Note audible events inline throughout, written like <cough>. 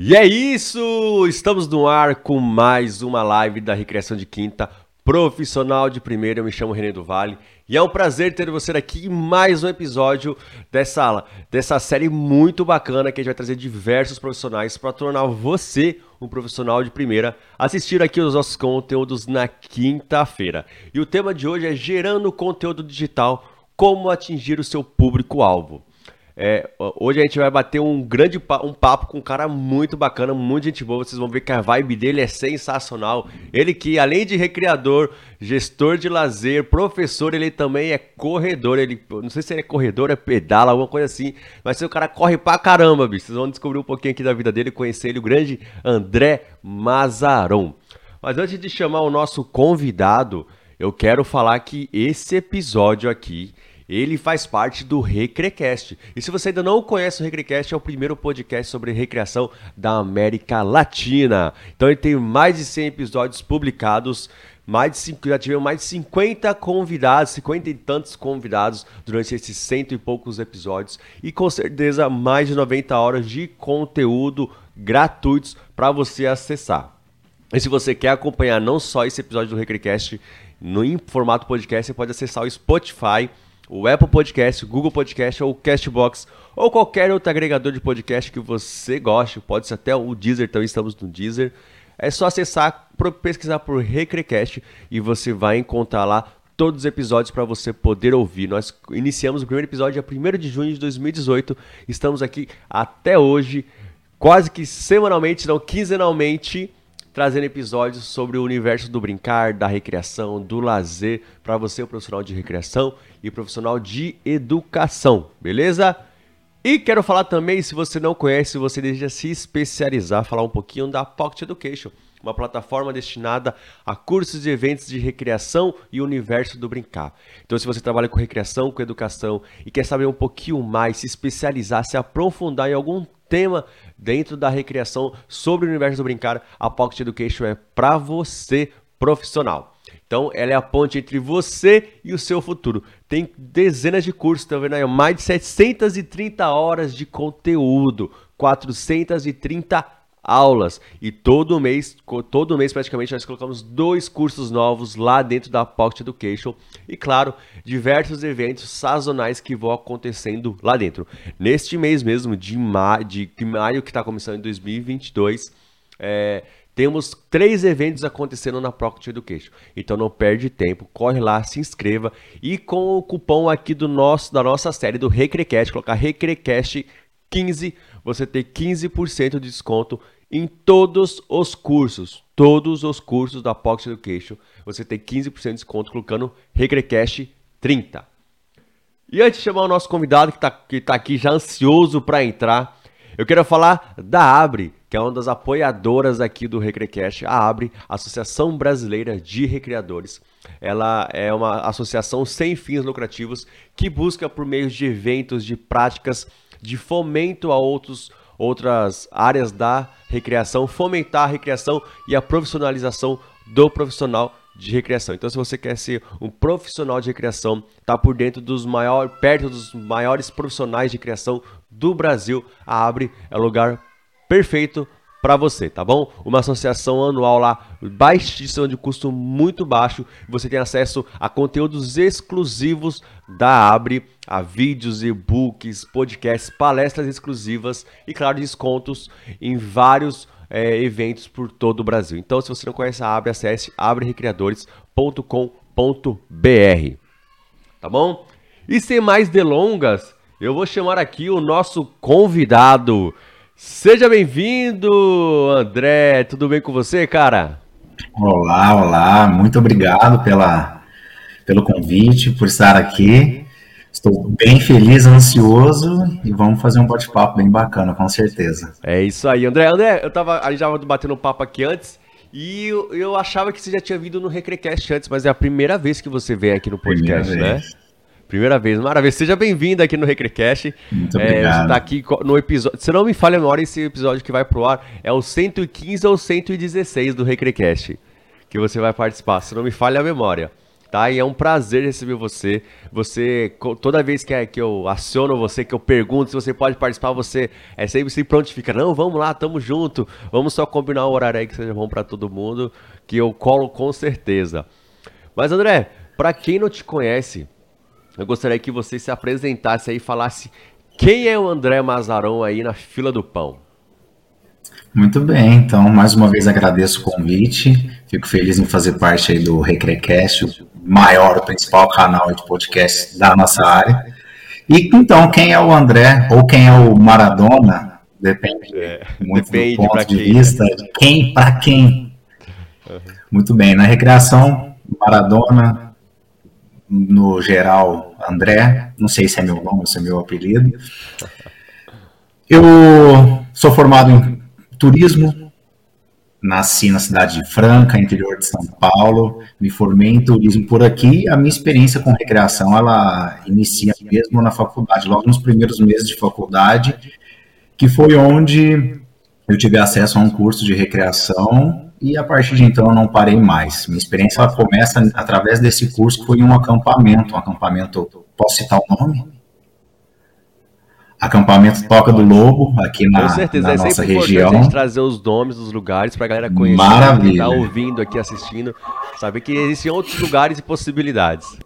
E é isso! Estamos no ar com mais uma live da Recreação de Quinta, profissional de primeira. Eu me chamo René do Vale e é um prazer ter você aqui em mais um episódio dessa, dessa série muito bacana que a gente vai trazer diversos profissionais para tornar você um profissional de primeira. Assistir aqui os nossos conteúdos na quinta-feira. E o tema de hoje é gerando conteúdo digital, como atingir o seu público-alvo. É, hoje a gente vai bater um grande um papo com um cara muito bacana, muito gente boa. Vocês vão ver que a vibe dele é sensacional. Ele que, além de recreador, gestor de lazer, professor, ele também é corredor. Ele, não sei se ele é corredor, é pedala, alguma coisa assim. Mas o cara corre pra caramba, bicho. Vocês vão descobrir um pouquinho aqui da vida dele, conhecer ele, o grande André Mazaron. Mas antes de chamar o nosso convidado, eu quero falar que esse episódio aqui ele faz parte do Recrecast. E se você ainda não conhece o Recrecast, é o primeiro podcast sobre recreação da América Latina. Então ele tem mais de 100 episódios publicados. Mais de cinco, já tivemos mais de 50 convidados, 50 e tantos convidados durante esses cento e poucos episódios. E com certeza mais de 90 horas de conteúdo gratuitos para você acessar. E se você quer acompanhar não só esse episódio do Recrecast no em formato podcast, você pode acessar o Spotify o Apple Podcast, o Google Podcast ou o Castbox ou qualquer outro agregador de podcast que você goste, pode ser até o Deezer, também estamos no Deezer. É só acessar, pesquisar por Recrecast e você vai encontrar lá todos os episódios para você poder ouvir. Nós iniciamos o primeiro episódio dia 1 de junho de 2018, estamos aqui até hoje, quase que semanalmente, não quinzenalmente trazendo episódios sobre o universo do brincar, da recreação, do lazer, para você, profissional de recreação e profissional de educação, beleza? E quero falar também, se você não conhece, se você deseja se especializar, falar um pouquinho da Pocket Education, uma plataforma destinada a cursos e eventos de recreação e universo do brincar. Então, se você trabalha com recreação, com educação e quer saber um pouquinho mais, se especializar, se aprofundar em algum tema dentro da recreação sobre o universo do brincar, a Pocket Education é para você profissional. Então, ela é a ponte entre você e o seu futuro. Tem dezenas de cursos, tá vendo aí? Mais de 730 horas de conteúdo, 430 aulas. E todo mês, todo mês praticamente, nós colocamos dois cursos novos lá dentro da Pocket Education. E claro, diversos eventos sazonais que vão acontecendo lá dentro. Neste mês mesmo, de, ma de maio, que está começando em 2022, é, temos três eventos acontecendo na Pocket Education. Então não perde tempo, corre lá, se inscreva e com o cupom aqui do nosso da nossa série do Recrecast, colocar Recrecast 15, você tem 15% de desconto em todos os cursos. Todos os cursos da Pocket Education, você tem 15% de desconto colocando Recrecast 30. E antes de chamar o nosso convidado que está que tá aqui já ansioso para entrar, eu quero falar da Abre, que é uma das apoiadoras aqui do Recrecast. A Abre, Associação Brasileira de Recreadores. Ela é uma associação sem fins lucrativos que busca, por meio de eventos, de práticas, de fomento a outros, outras áreas da recreação, fomentar a recreação e a profissionalização do profissional de recreação. Então, se você quer ser um profissional de recreação, tá por dentro dos maiores, perto dos maiores profissionais de recreação do Brasil, a Abre é o lugar perfeito para você, tá bom? Uma associação anual lá baixíssima de custo muito baixo. Você tem acesso a conteúdos exclusivos da Abre, a vídeos, e-books, podcasts, palestras exclusivas e claro descontos em vários é, eventos por todo o Brasil. Então, se você não conhece a Abre, acesse abrerecreadores.com.br. Tá bom? E sem mais delongas, eu vou chamar aqui o nosso convidado. Seja bem-vindo, André. Tudo bem com você, cara? Olá, olá. Muito obrigado pela, pelo convite, por estar aqui. Estou bem feliz, ansioso e vamos fazer um bate-papo bem bacana, com certeza. É isso aí, André. André, eu tava, a gente já batendo papo aqui antes e eu, eu, achava que você já tinha vindo no Recrecast antes, mas é a primeira vez que você vem aqui no podcast, primeira né? Vez. Primeira vez, maravilha. Seja bem-vindo aqui no Recrecast. Muito é, obrigado. Você tá aqui no episódio. Se não me falha a memória, esse episódio que vai pro ar é o 115 ou 116 do Recrecast. Que você vai participar, se não me falha a memória tá? E é um prazer receber você. Você, toda vez que, é, que eu aciono você, que eu pergunto se você pode participar, você é sempre se prontifica. Não, vamos lá, tamo junto. Vamos só combinar o horário aí que seja bom para todo mundo, que eu colo com certeza. Mas André, para quem não te conhece, eu gostaria que você se apresentasse aí e falasse quem é o André Mazarão aí na fila do pão. Muito bem, então mais uma vez agradeço o convite, fico feliz em fazer parte aí do Recrecast, o maior, o principal canal de podcast da nossa área. E então, quem é o André ou quem é o Maradona, depende é, muito depende do ponto de quem, vista, né? de quem para quem. Uhum. Muito bem, na recreação, Maradona, no geral, André, não sei se é meu nome, se é meu apelido. Eu sou formado em turismo. Nasci na cidade de Franca, interior de São Paulo. Me formei em turismo por aqui. A minha experiência com recreação, ela inicia mesmo na faculdade, logo nos primeiros meses de faculdade, que foi onde eu tive acesso a um curso de recreação e a partir de então eu não parei mais. Minha experiência começa através desse curso que foi um acampamento, um acampamento, posso citar o nome? acampamento Toca do Lobo, aqui na, Com certeza, na é nossa região. a gente trazer os nomes dos lugares para a galera conhecer, Maravilha. tá ouvindo aqui, assistindo, saber que existem outros lugares e possibilidades.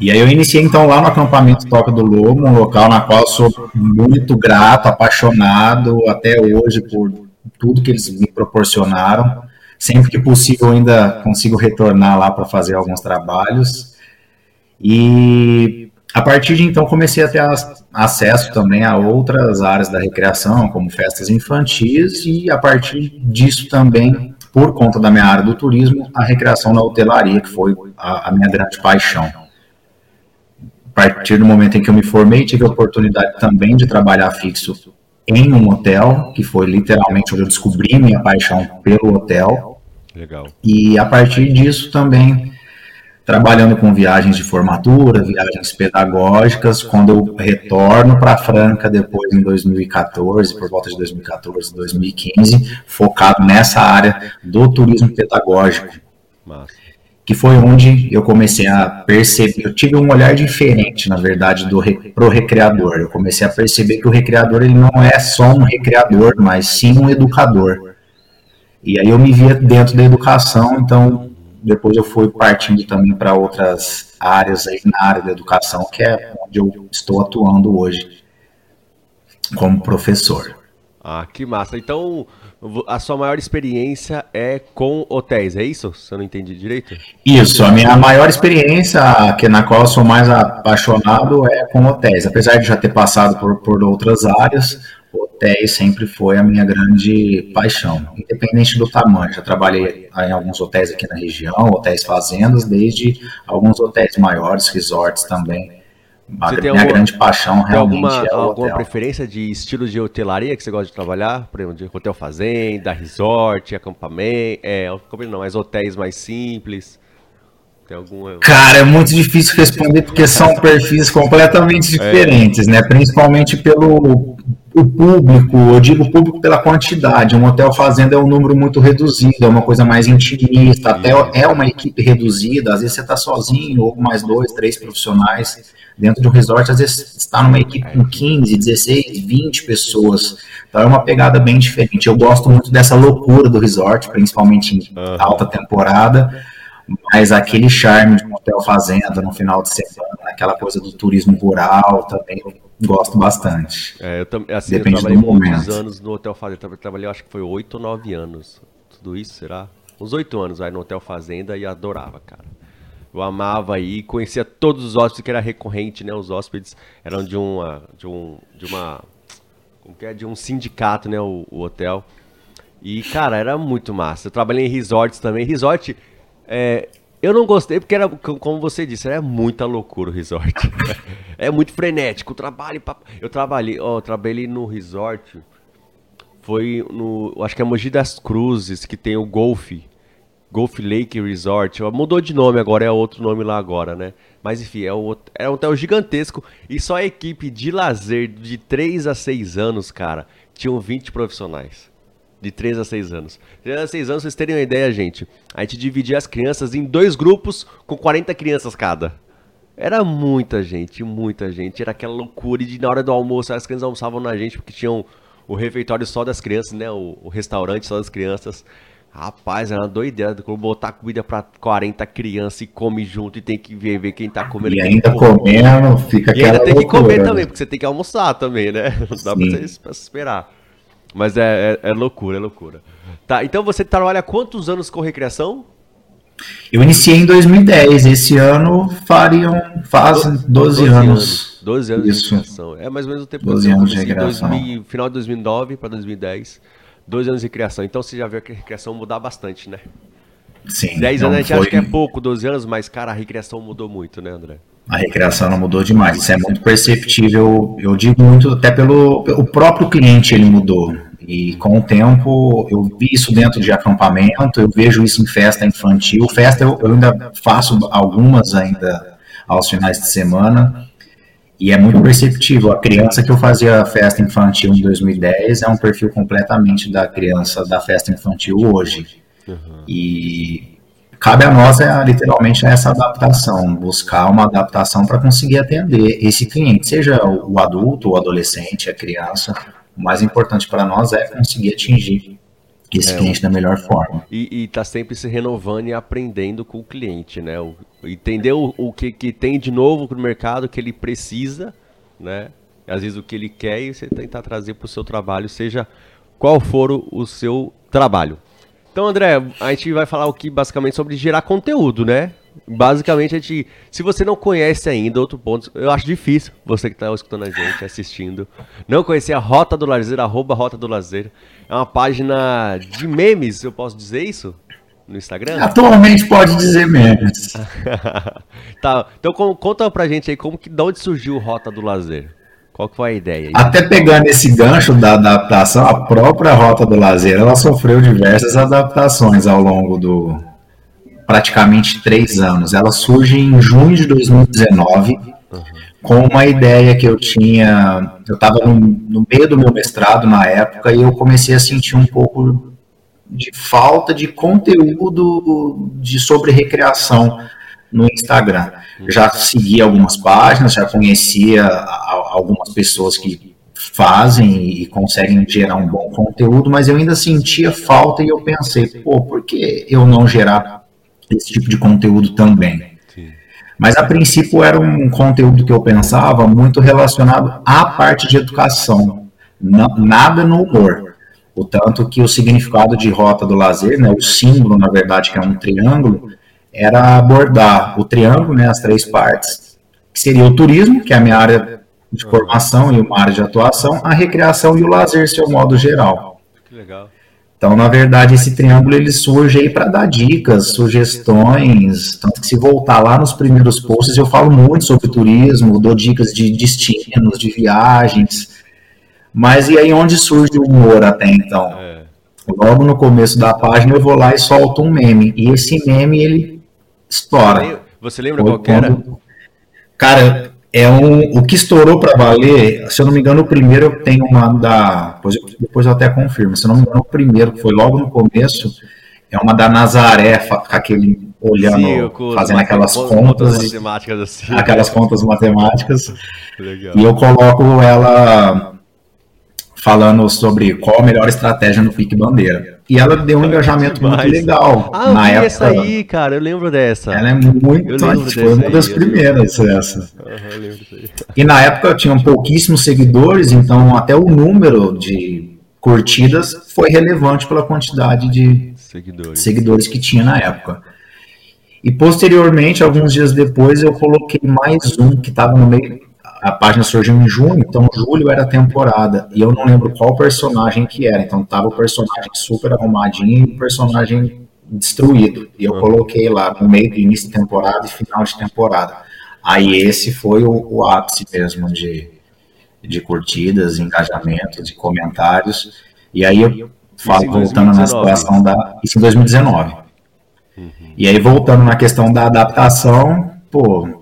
E aí eu iniciei então lá no acampamento Toca do Lobo, um local na qual sou muito grato, apaixonado até hoje por tudo que eles me proporcionaram. Sempre que possível ainda consigo retornar lá para fazer alguns trabalhos. E a partir de então comecei a ter acesso também a outras áreas da recreação, como festas infantis, e a partir disso também, por conta da minha área do turismo, a recreação na hotelaria, que foi a, a minha grande paixão. A partir do momento em que eu me formei, tive a oportunidade também de trabalhar fixo em um hotel, que foi literalmente onde eu descobri minha paixão pelo hotel. Legal. E a partir disso também trabalhando com viagens de formatura, viagens pedagógicas, quando eu retorno para Franca depois em 2014, por volta de 2014, 2015, focado nessa área do turismo pedagógico. Massa. Que foi onde eu comecei a perceber, eu tive um olhar diferente, na verdade, do pro recreador. Eu comecei a perceber que o recreador ele não é só um recreador, mas sim um educador. E aí eu me via dentro da educação, então depois eu fui partindo também para outras áreas aí na área da educação, que é onde eu estou atuando hoje como professor. Ah, que massa. Então, a sua maior experiência é com hotéis, é isso? Se eu não entendi direito? Isso, a minha maior experiência, que na qual eu sou mais apaixonado, é com hotéis. Apesar de já ter passado por, por outras áreas, hotéis sempre foi a minha grande paixão, independente do tamanho. Já trabalhei em alguns hotéis aqui na região, hotéis fazendas, desde alguns hotéis maiores, resorts também. A minha alguma, grande paixão realmente alguma, é alguma preferência de estilo de hotelaria que você gosta de trabalhar? Por exemplo, de hotel fazenda, resort, acampamento, é, não, mas hotéis mais simples. Tem. Cara, é muito difícil responder porque são perfis completamente é. diferentes, é. né? Principalmente pelo o público, eu digo público pela quantidade. Um hotel fazenda é um número muito reduzido, é uma coisa mais intimista, até é uma equipe reduzida, às vezes você está sozinho, ou mais dois, três profissionais. Dentro de um resort, às vezes, está numa equipe com 15, 16, 20 pessoas. Então é uma pegada bem diferente. Eu gosto muito dessa loucura do resort, principalmente em alta temporada, mas aquele charme de um hotel fazenda no final de semana, aquela coisa do turismo rural, também eu gosto bastante. É, eu, tam, assim, Depende eu trabalhei muitos anos no hotel fazenda. Eu trabalhei, acho que foi 8 ou 9 anos. Tudo isso, será? Uns 8 anos aí no hotel fazenda e adorava, cara. Eu amava aí, conhecia todos os hóspedes que era recorrente, né? Os hóspedes eram de uma de um de uma como que é, de um sindicato, né, o, o hotel. E cara, era muito massa. Eu trabalhei em resorts também. Resort é, eu não gostei porque era, como você disse, era muita loucura o resort. <laughs> é muito frenético. O trabalho, eu trabalhei, ó, trabalhei no resort. Foi no, acho que é Mogi das Cruzes que tem o golfe. Golf Lake Resort. Mudou de nome agora, é outro nome lá agora, né? Mas enfim, é, o, é um hotel gigantesco. E só a equipe de lazer de 3 a 6 anos, cara, tinham 20 profissionais. De 3 a 6 anos. 3 a 6 anos, vocês terem uma ideia, gente. A gente dividia as crianças em dois grupos com 40 crianças cada. Era muita gente, muita gente. Era aquela loucura. E na hora do almoço, as crianças almoçavam na gente porque tinham o refeitório só das crianças, né? O, o restaurante só das crianças. Rapaz, era uma doideira. Botar comida pra 40 crianças e come junto e tem que ver, ver quem tá comendo. E ainda comendo, fica E ainda tem loucura, que comer né? também, porque você tem que almoçar também, né? <laughs> Não dá pra você, esperar. Mas é, é, é, loucura, é loucura. Tá, então você trabalha quantos anos com recreação? Eu iniciei em 2010. Esse ano fariam, fazem 12, 12 anos. anos. 12 anos Isso. de recreação. É mais ou menos o tempo 12 anos de recreação. 2000, final de 2009 para 2010 dois anos de criação. Então você já viu que a recreação mudar bastante, né? Sim. 10 anos a gente foi... acha que é pouco, 12 anos, mas, cara, a recreação mudou muito, né, André? A recreação não mudou demais, isso é muito perceptível. Eu digo muito, até pelo o próprio cliente ele mudou. E com o tempo eu vi isso dentro de acampamento, eu vejo isso em festa infantil. Festa eu, eu ainda faço algumas ainda aos finais de semana. E é muito perceptível. A criança que eu fazia festa infantil em 2010 é um perfil completamente da criança da festa infantil hoje. Uhum. E cabe a nós, é, literalmente, essa adaptação, buscar uma adaptação para conseguir atender esse cliente, seja o adulto, o adolescente, a criança. O mais importante para nós é conseguir atingir esse é, cliente da melhor forma. E, está sempre se renovando e aprendendo com o cliente, né? O, entender o, o que, que tem de novo no mercado que ele precisa, né? Às vezes o que ele quer e você tentar trazer para o seu trabalho, seja qual for o, o seu trabalho. Então, André, a gente vai falar aqui basicamente sobre gerar conteúdo, né? Basicamente, a gente, se você não conhece ainda, outro ponto, eu acho difícil, você que está escutando a gente, assistindo, não conhecer a Rota do Lazer, arroba Rota do Lazer. É uma página de memes, eu posso dizer isso? No Instagram? Atualmente pode dizer memes. <laughs> tá, então conta pra gente aí como que, de onde surgiu Rota do Lazer? Qual que foi a ideia? Até pegando esse gancho da adaptação, a própria Rota do Lazer, ela sofreu diversas adaptações ao longo do, praticamente três anos. Ela surge em junho de 2019, uhum. com uma ideia que eu tinha. Eu estava no, no, meio do meu mestrado na época e eu comecei a sentir um pouco de falta de conteúdo de sobre recreação no Instagram. Já seguia algumas páginas, já conhecia algumas pessoas que fazem e conseguem gerar um bom conteúdo, mas eu ainda sentia falta e eu pensei, pô, por que eu não gerar esse tipo de conteúdo também. Mas a princípio era um conteúdo que eu pensava muito relacionado à parte de educação, nada no humor. O tanto que o significado de rota do lazer, né, o símbolo, na verdade, que é um triângulo, era abordar o triângulo, né, as três partes, que seria o turismo, que é a minha área de formação e uma área de atuação, a recreação e o lazer, seu modo geral. Que legal. Então, na verdade, esse triângulo ele surge aí para dar dicas, sugestões, tanto que se voltar lá nos primeiros posts eu falo muito sobre turismo, dou dicas de destinos, de viagens. Mas e aí onde surge o humor até então? É. Logo no começo da página eu vou lá e solto um meme, e esse meme ele estoura. Você lembra qual que era? Cara, é um, o que estourou para valer, se eu não me engano, o primeiro tem uma da. Depois eu, depois eu até confirmo, se eu não me engano, o primeiro, que foi logo no começo, É uma da Nazaré, com aquele olhando, Sim, com fazendo aquelas contas, contas matemáticas assim. Aquelas contas matemáticas. <laughs> Legal. E eu coloco ela falando sobre qual a melhor estratégia no pique bandeira. E ela deu um engajamento muito legal. Ah, na época, essa aí, cara, eu lembro dessa. Ela é muito, foi uma das primeiras essa. Uhum, e na época tinham pouquíssimos seguidores, então até o número de curtidas foi relevante pela quantidade de seguidores, seguidores que tinha na época. E posteriormente, alguns dias depois, eu coloquei mais um que estava no meio a página surgiu em junho, então julho era a temporada. E eu não lembro qual personagem que era. Então tava o personagem super arrumadinho e o personagem destruído. E eu coloquei lá no meio do início de temporada e final de temporada. Aí esse foi o, o ápice mesmo de, de curtidas, engajamento, de comentários. E aí eu falo, voltando na situação da. Isso em 2019. Uhum. E aí voltando na questão da adaptação, pô,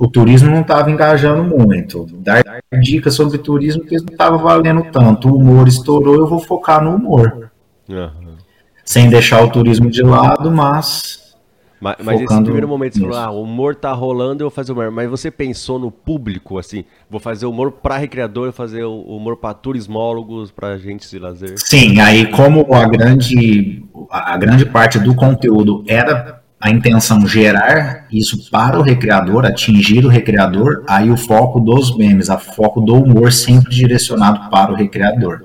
o turismo não estava engajando muito. Dar dicas sobre turismo que não estava valendo tanto. O humor estourou, eu vou focar no humor. Uhum. Sem deixar o turismo de lado, mas. Mas, mas esse primeiro momento você falou, ah, o humor tá rolando, eu vou fazer humor. Mas você pensou no público, assim, vou fazer humor para recreador, fazer humor para turismólogos, para agentes de lazer? Sim, aí como a grande, a grande parte do conteúdo era a intenção gerar isso para o recreador, atingir o recreador, aí o foco dos memes, a foco do humor sempre direcionado para o recreador,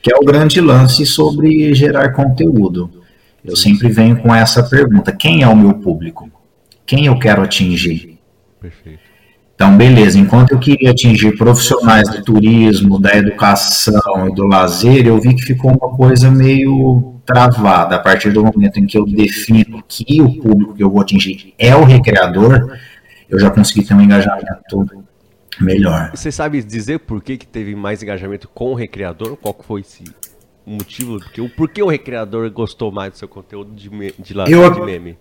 que é o grande lance sobre gerar conteúdo. Eu sempre venho com essa pergunta: quem é o meu público? Quem eu quero atingir? Perfeito. Então, beleza, enquanto eu queria atingir profissionais do turismo, da educação e do lazer, eu vi que ficou uma coisa meio travada a partir do momento em que eu defino que o público que eu vou atingir é o recreador, eu já consegui ter um engajamento melhor. Você sabe dizer por que, que teve mais engajamento com o recreador? Qual foi esse motivo? Porque, o porquê o recreador gostou mais do seu conteúdo de, de, lá, eu, de meme?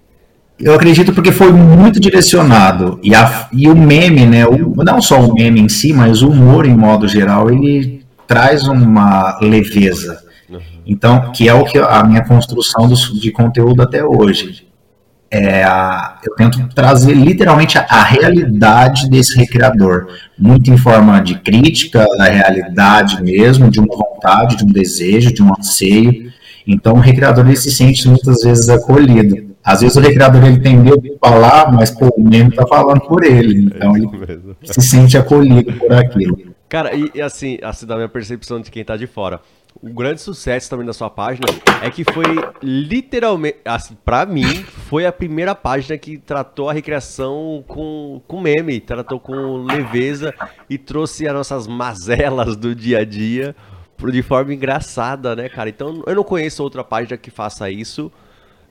Eu acredito porque foi muito direcionado. E, a, e o meme, né? O, não só o meme em si, mas o humor em modo geral, ele traz uma leveza. Então, que é o que a minha construção do, de conteúdo até hoje. É a, eu tento trazer literalmente a, a, realidade desse recreador, muito em forma de crítica da realidade mesmo, de uma vontade, de um desejo, de um anseio. Então, o recreador ele se sente muitas vezes acolhido. Às vezes o recreador ele tem medo de falar, mas pô, o meme está falando por ele, então ele se sente acolhido por aquilo. Cara, e, e assim, assim, da minha percepção de quem está de fora, o grande sucesso também da sua página é que foi literalmente, assim, pra mim, foi a primeira página que tratou a recreação com, com meme, tratou com leveza e trouxe as nossas mazelas do dia a dia de forma engraçada, né, cara? Então, eu não conheço outra página que faça isso,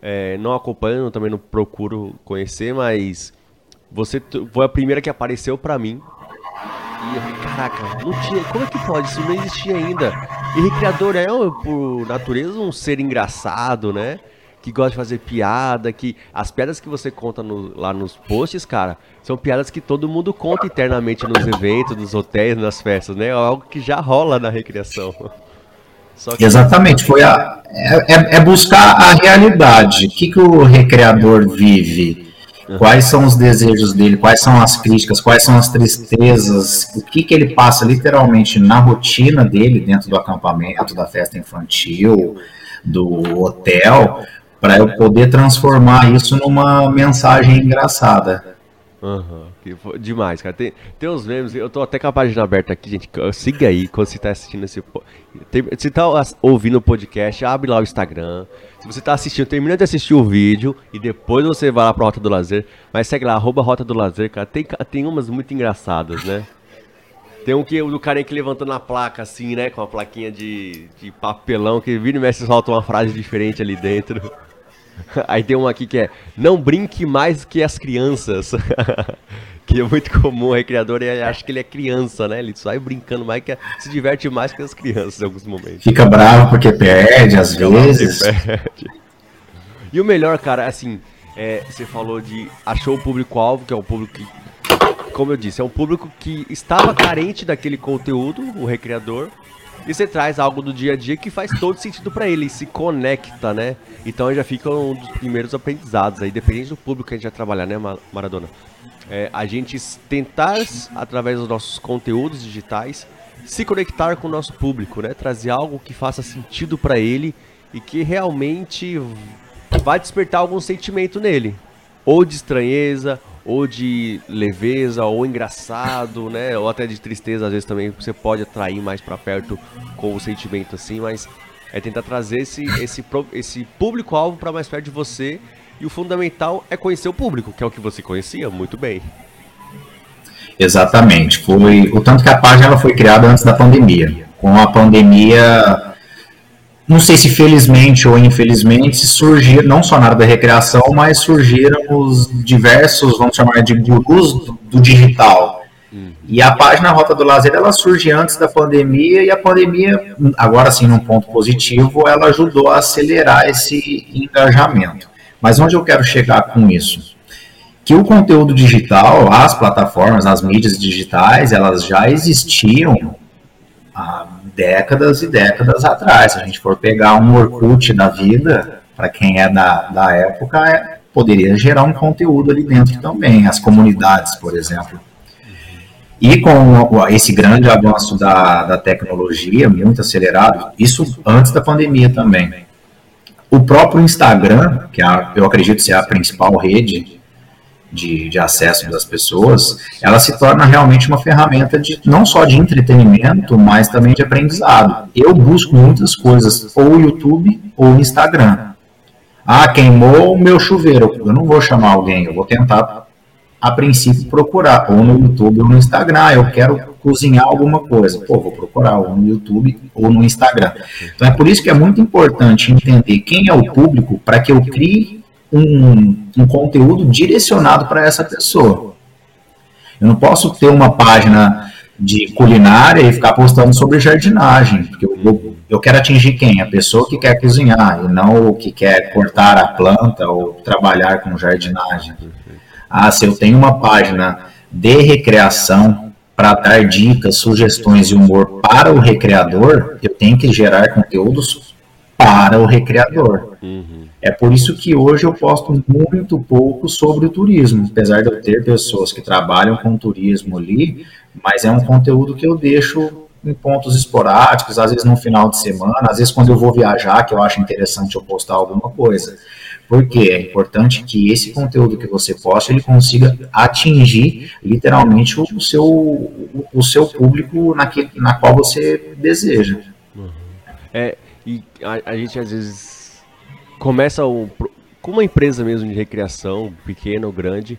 é, não acompanho, também não procuro conhecer, mas você foi a primeira que apareceu pra mim e eu caraca, não tinha, como é que pode? Isso não existia ainda. E recreador é, por natureza, um ser engraçado, né? Que gosta de fazer piada, que as piadas que você conta no, lá nos posts, cara, são piadas que todo mundo conta internamente nos eventos, nos hotéis, nas festas, né? É algo que já rola na recreação. Que... Exatamente, foi a, é, é, é buscar a realidade. O que, que o recreador vive? Quais são os desejos dele? Quais são as críticas? Quais são as tristezas? O que, que ele passa literalmente na rotina dele dentro do acampamento, da festa infantil, do hotel, para eu poder transformar isso numa mensagem engraçada. Uhum. Demais, cara. Tem, tem uns memes, eu tô até com a página aberta aqui, gente. Siga aí quando você tá assistindo esse. Tem, se tá ouvindo o podcast, abre lá o Instagram. Você tá assistindo, termina de assistir o vídeo e depois você vai lá pra Rota do Lazer. Mas segue lá, arroba Rota do Lazer, cara. Tem, tem umas muito engraçadas, né? Tem um que o do carinha que levantando a placa assim, né? Com a plaquinha de, de papelão, que vira e mexe solta uma frase diferente ali dentro. <laughs> Aí tem um aqui que é Não brinque mais que as crianças. <laughs> que é muito comum, o recreador ele acha que ele é criança, né? Ele sai brincando mais, que se diverte mais que as crianças em alguns momentos. Fica bravo porque perde, às vezes. Perde. E o melhor, cara, assim, é, você falou de achou o público-alvo, que é o público que, como eu disse, é um público que estava carente daquele conteúdo, o recreador, e você traz algo do dia a dia que faz todo sentido para ele, se conecta, né? Então já fica um dos primeiros aprendizados aí, dependendo do público que a gente vai trabalhar, né, Maradona? É, a gente tentar, através dos nossos conteúdos digitais, se conectar com o nosso público, né? Trazer algo que faça sentido para ele e que realmente vai despertar algum sentimento nele, ou de estranheza, ou de leveza, ou engraçado, né? Ou até de tristeza, às vezes também você pode atrair mais para perto com o sentimento assim, mas é tentar trazer esse, esse, esse público-alvo para mais perto de você. E o fundamental é conhecer o público, que é o que você conhecia muito bem. Exatamente. Foi o tanto que a página ela foi criada antes da pandemia. Com a pandemia, não sei se felizmente ou infelizmente, surgiram, não só na área da recreação, mas surgiram os diversos, vamos chamar de gurus do, do digital. E a página Rota do Lazer, ela surge antes da pandemia, e a pandemia, agora sim, num ponto positivo, ela ajudou a acelerar esse engajamento. Mas onde eu quero chegar com isso? Que o conteúdo digital, as plataformas, as mídias digitais, elas já existiam há décadas e décadas atrás. Se a gente for pegar um Orkut da vida, para quem é da, da época, é, poderia gerar um conteúdo ali dentro também, as comunidades, por exemplo. E com esse grande avanço da, da tecnologia, muito acelerado, isso antes da pandemia também. O próprio Instagram, que é, eu acredito ser a principal rede de, de acesso das pessoas, ela se torna realmente uma ferramenta de não só de entretenimento, mas também de aprendizado. Eu busco muitas coisas, ou YouTube ou Instagram. Ah, queimou o meu chuveiro. Eu não vou chamar alguém, eu vou tentar, a princípio, procurar, ou no YouTube ou no Instagram. Eu quero cozinhar alguma coisa. Pô, vou procurar ou no YouTube ou no Instagram. Então é por isso que é muito importante entender quem é o público para que eu crie um, um conteúdo direcionado para essa pessoa. Eu não posso ter uma página de culinária e ficar postando sobre jardinagem, porque eu, eu quero atingir quem? A pessoa que quer cozinhar e não o que quer cortar a planta ou trabalhar com jardinagem. Ah, se eu tenho uma página de recreação para dar dicas, sugestões e humor para o recreador, eu tenho que gerar conteúdos para o recreador. Uhum. É por isso que hoje eu posto muito pouco sobre o turismo, apesar de eu ter pessoas que trabalham com turismo ali, mas é um conteúdo que eu deixo em pontos esporádicos, às vezes no final de semana, às vezes quando eu vou viajar, que eu acho interessante eu postar alguma coisa. Porque é importante que esse conteúdo que você posta, ele consiga atingir literalmente o seu, o seu público naquele, na qual você deseja. Uhum. É, e a, a gente às vezes começa o, com uma empresa mesmo de recreação, pequena ou grande,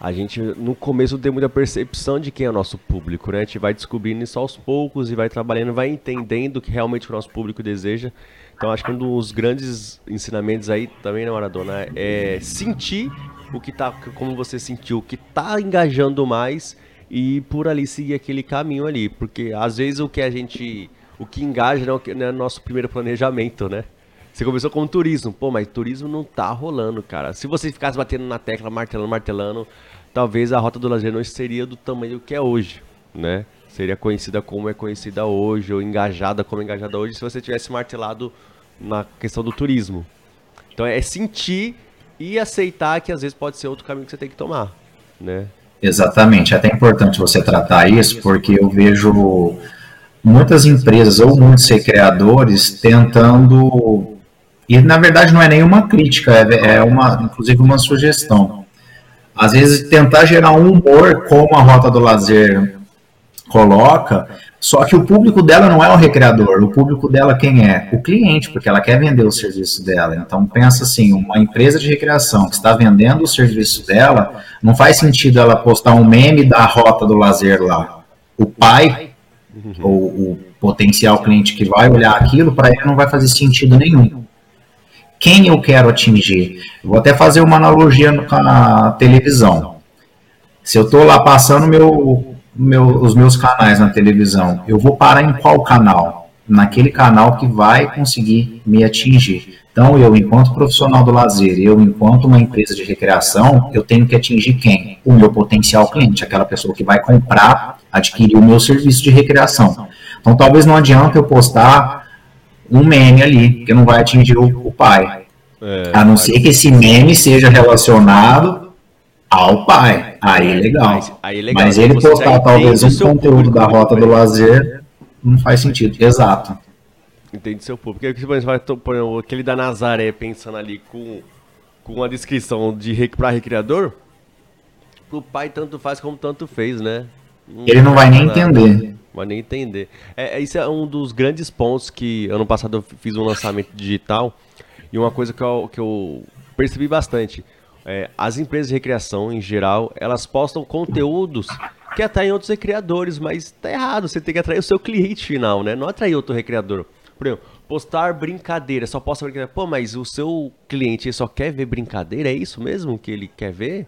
a gente no começo tem muita percepção de quem é o nosso público, né? A gente vai descobrindo isso aos poucos e vai trabalhando, vai entendendo o que realmente o nosso público deseja. Então acho que um dos grandes ensinamentos aí também na Maradona é sentir o que tá, como você sentiu, o que tá engajando mais e por ali seguir aquele caminho ali, porque às vezes o que a gente, o que engaja não é o é nosso primeiro planejamento, né? Você começou com turismo. Pô, mas turismo não tá rolando, cara. Se você ficasse batendo na tecla, martelando, martelando, talvez a Rota do Lazer não seria do tamanho que é hoje, né? Seria conhecida como é conhecida hoje, ou engajada como é engajada hoje, se você tivesse martelado na questão do turismo. Então é sentir e aceitar que às vezes pode ser outro caminho que você tem que tomar, né? Exatamente. É até importante você tratar isso, porque eu vejo muitas empresas ou muitos recreadores tentando e na verdade não é nenhuma crítica, é, é uma, inclusive uma sugestão. Às vezes tentar gerar um humor como a Rota do Lazer coloca, só que o público dela não é o recreador, o público dela quem é? O cliente, porque ela quer vender o serviço dela. Então pensa assim, uma empresa de recreação que está vendendo o serviço dela, não faz sentido ela postar um meme da Rota do Lazer lá. O pai uhum. ou o potencial cliente que vai olhar aquilo, para ele não vai fazer sentido nenhum quem eu quero atingir. Vou até fazer uma analogia com a televisão. Se eu estou lá passando meu, meu, os meus canais na televisão, eu vou parar em qual canal? Naquele canal que vai conseguir me atingir. Então, eu, enquanto profissional do lazer, eu, enquanto uma empresa de recreação, eu tenho que atingir quem? O meu potencial cliente, aquela pessoa que vai comprar, adquirir o meu serviço de recreação. Então talvez não adianta eu postar um meme ali, porque não vai atingir o, o pai. É, a não ser que esse meme seja relacionado ao pai. Aí é legal. Mas, aí é legal. Mas ele postar talvez um conteúdo da rota do lazer não faz sentido. Exato. Entende seu público. Porque você vai pôr aquele da Nazaré pensando ali com, com a descrição de para recreador, pro pai tanto faz como tanto fez, né? Não ele não vai nem nada. entender. Vai nem entender. É, isso é um dos grandes pontos que ano passado eu fiz um lançamento digital e uma coisa que eu, que eu percebi bastante. É, as empresas de recreação, em geral, elas postam conteúdos que atraem outros recreadores, mas tá errado, você tem que atrair o seu cliente final, né? Não atrair outro recreador. Por exemplo, postar brincadeira, só posta brincadeira. Pô, mas o seu cliente só quer ver brincadeira? É isso mesmo que ele quer ver?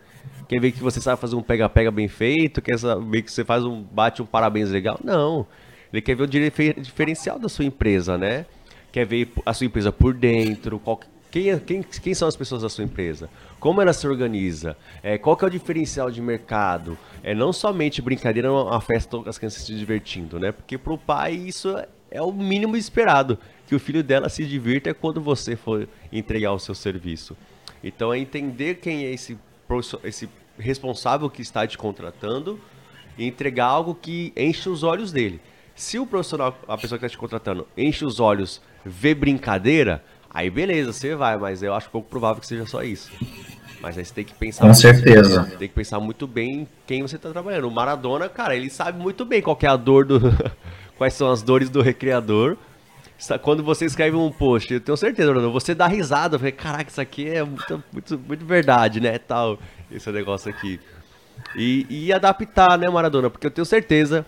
Quer ver que você sabe fazer um pega-pega bem feito? Quer saber que você faz um bate um parabéns legal? Não. Ele quer ver o diferencial da sua empresa, né? Quer ver a sua empresa por dentro, qual, quem, é, quem, quem são as pessoas da sua empresa? Como ela se organiza? É, qual que é o diferencial de mercado? É não somente brincadeira, uma festa com as crianças se divertindo, né? Porque para o pai isso é o mínimo esperado, que o filho dela se divirta quando você for entregar o seu serviço. Então é entender quem é esse esse responsável que está te contratando e entregar algo que enche os olhos dele. Se o profissional, a pessoa que está te contratando, enche os olhos, vê brincadeira, aí beleza, você vai, mas eu acho pouco provável que seja só isso. Mas aí você tem que pensar. Com certeza. Bem, tem que pensar muito bem quem você está trabalhando. O Maradona, cara, ele sabe muito bem qual é a dor do. <laughs> quais são as dores do recreador quando você escreve um post, eu tenho certeza, Bruno, você dá risada, falei, caraca, isso aqui é muito, muito, muito verdade, né, tal, esse negócio aqui. E, e adaptar, né, Maradona, porque eu tenho certeza,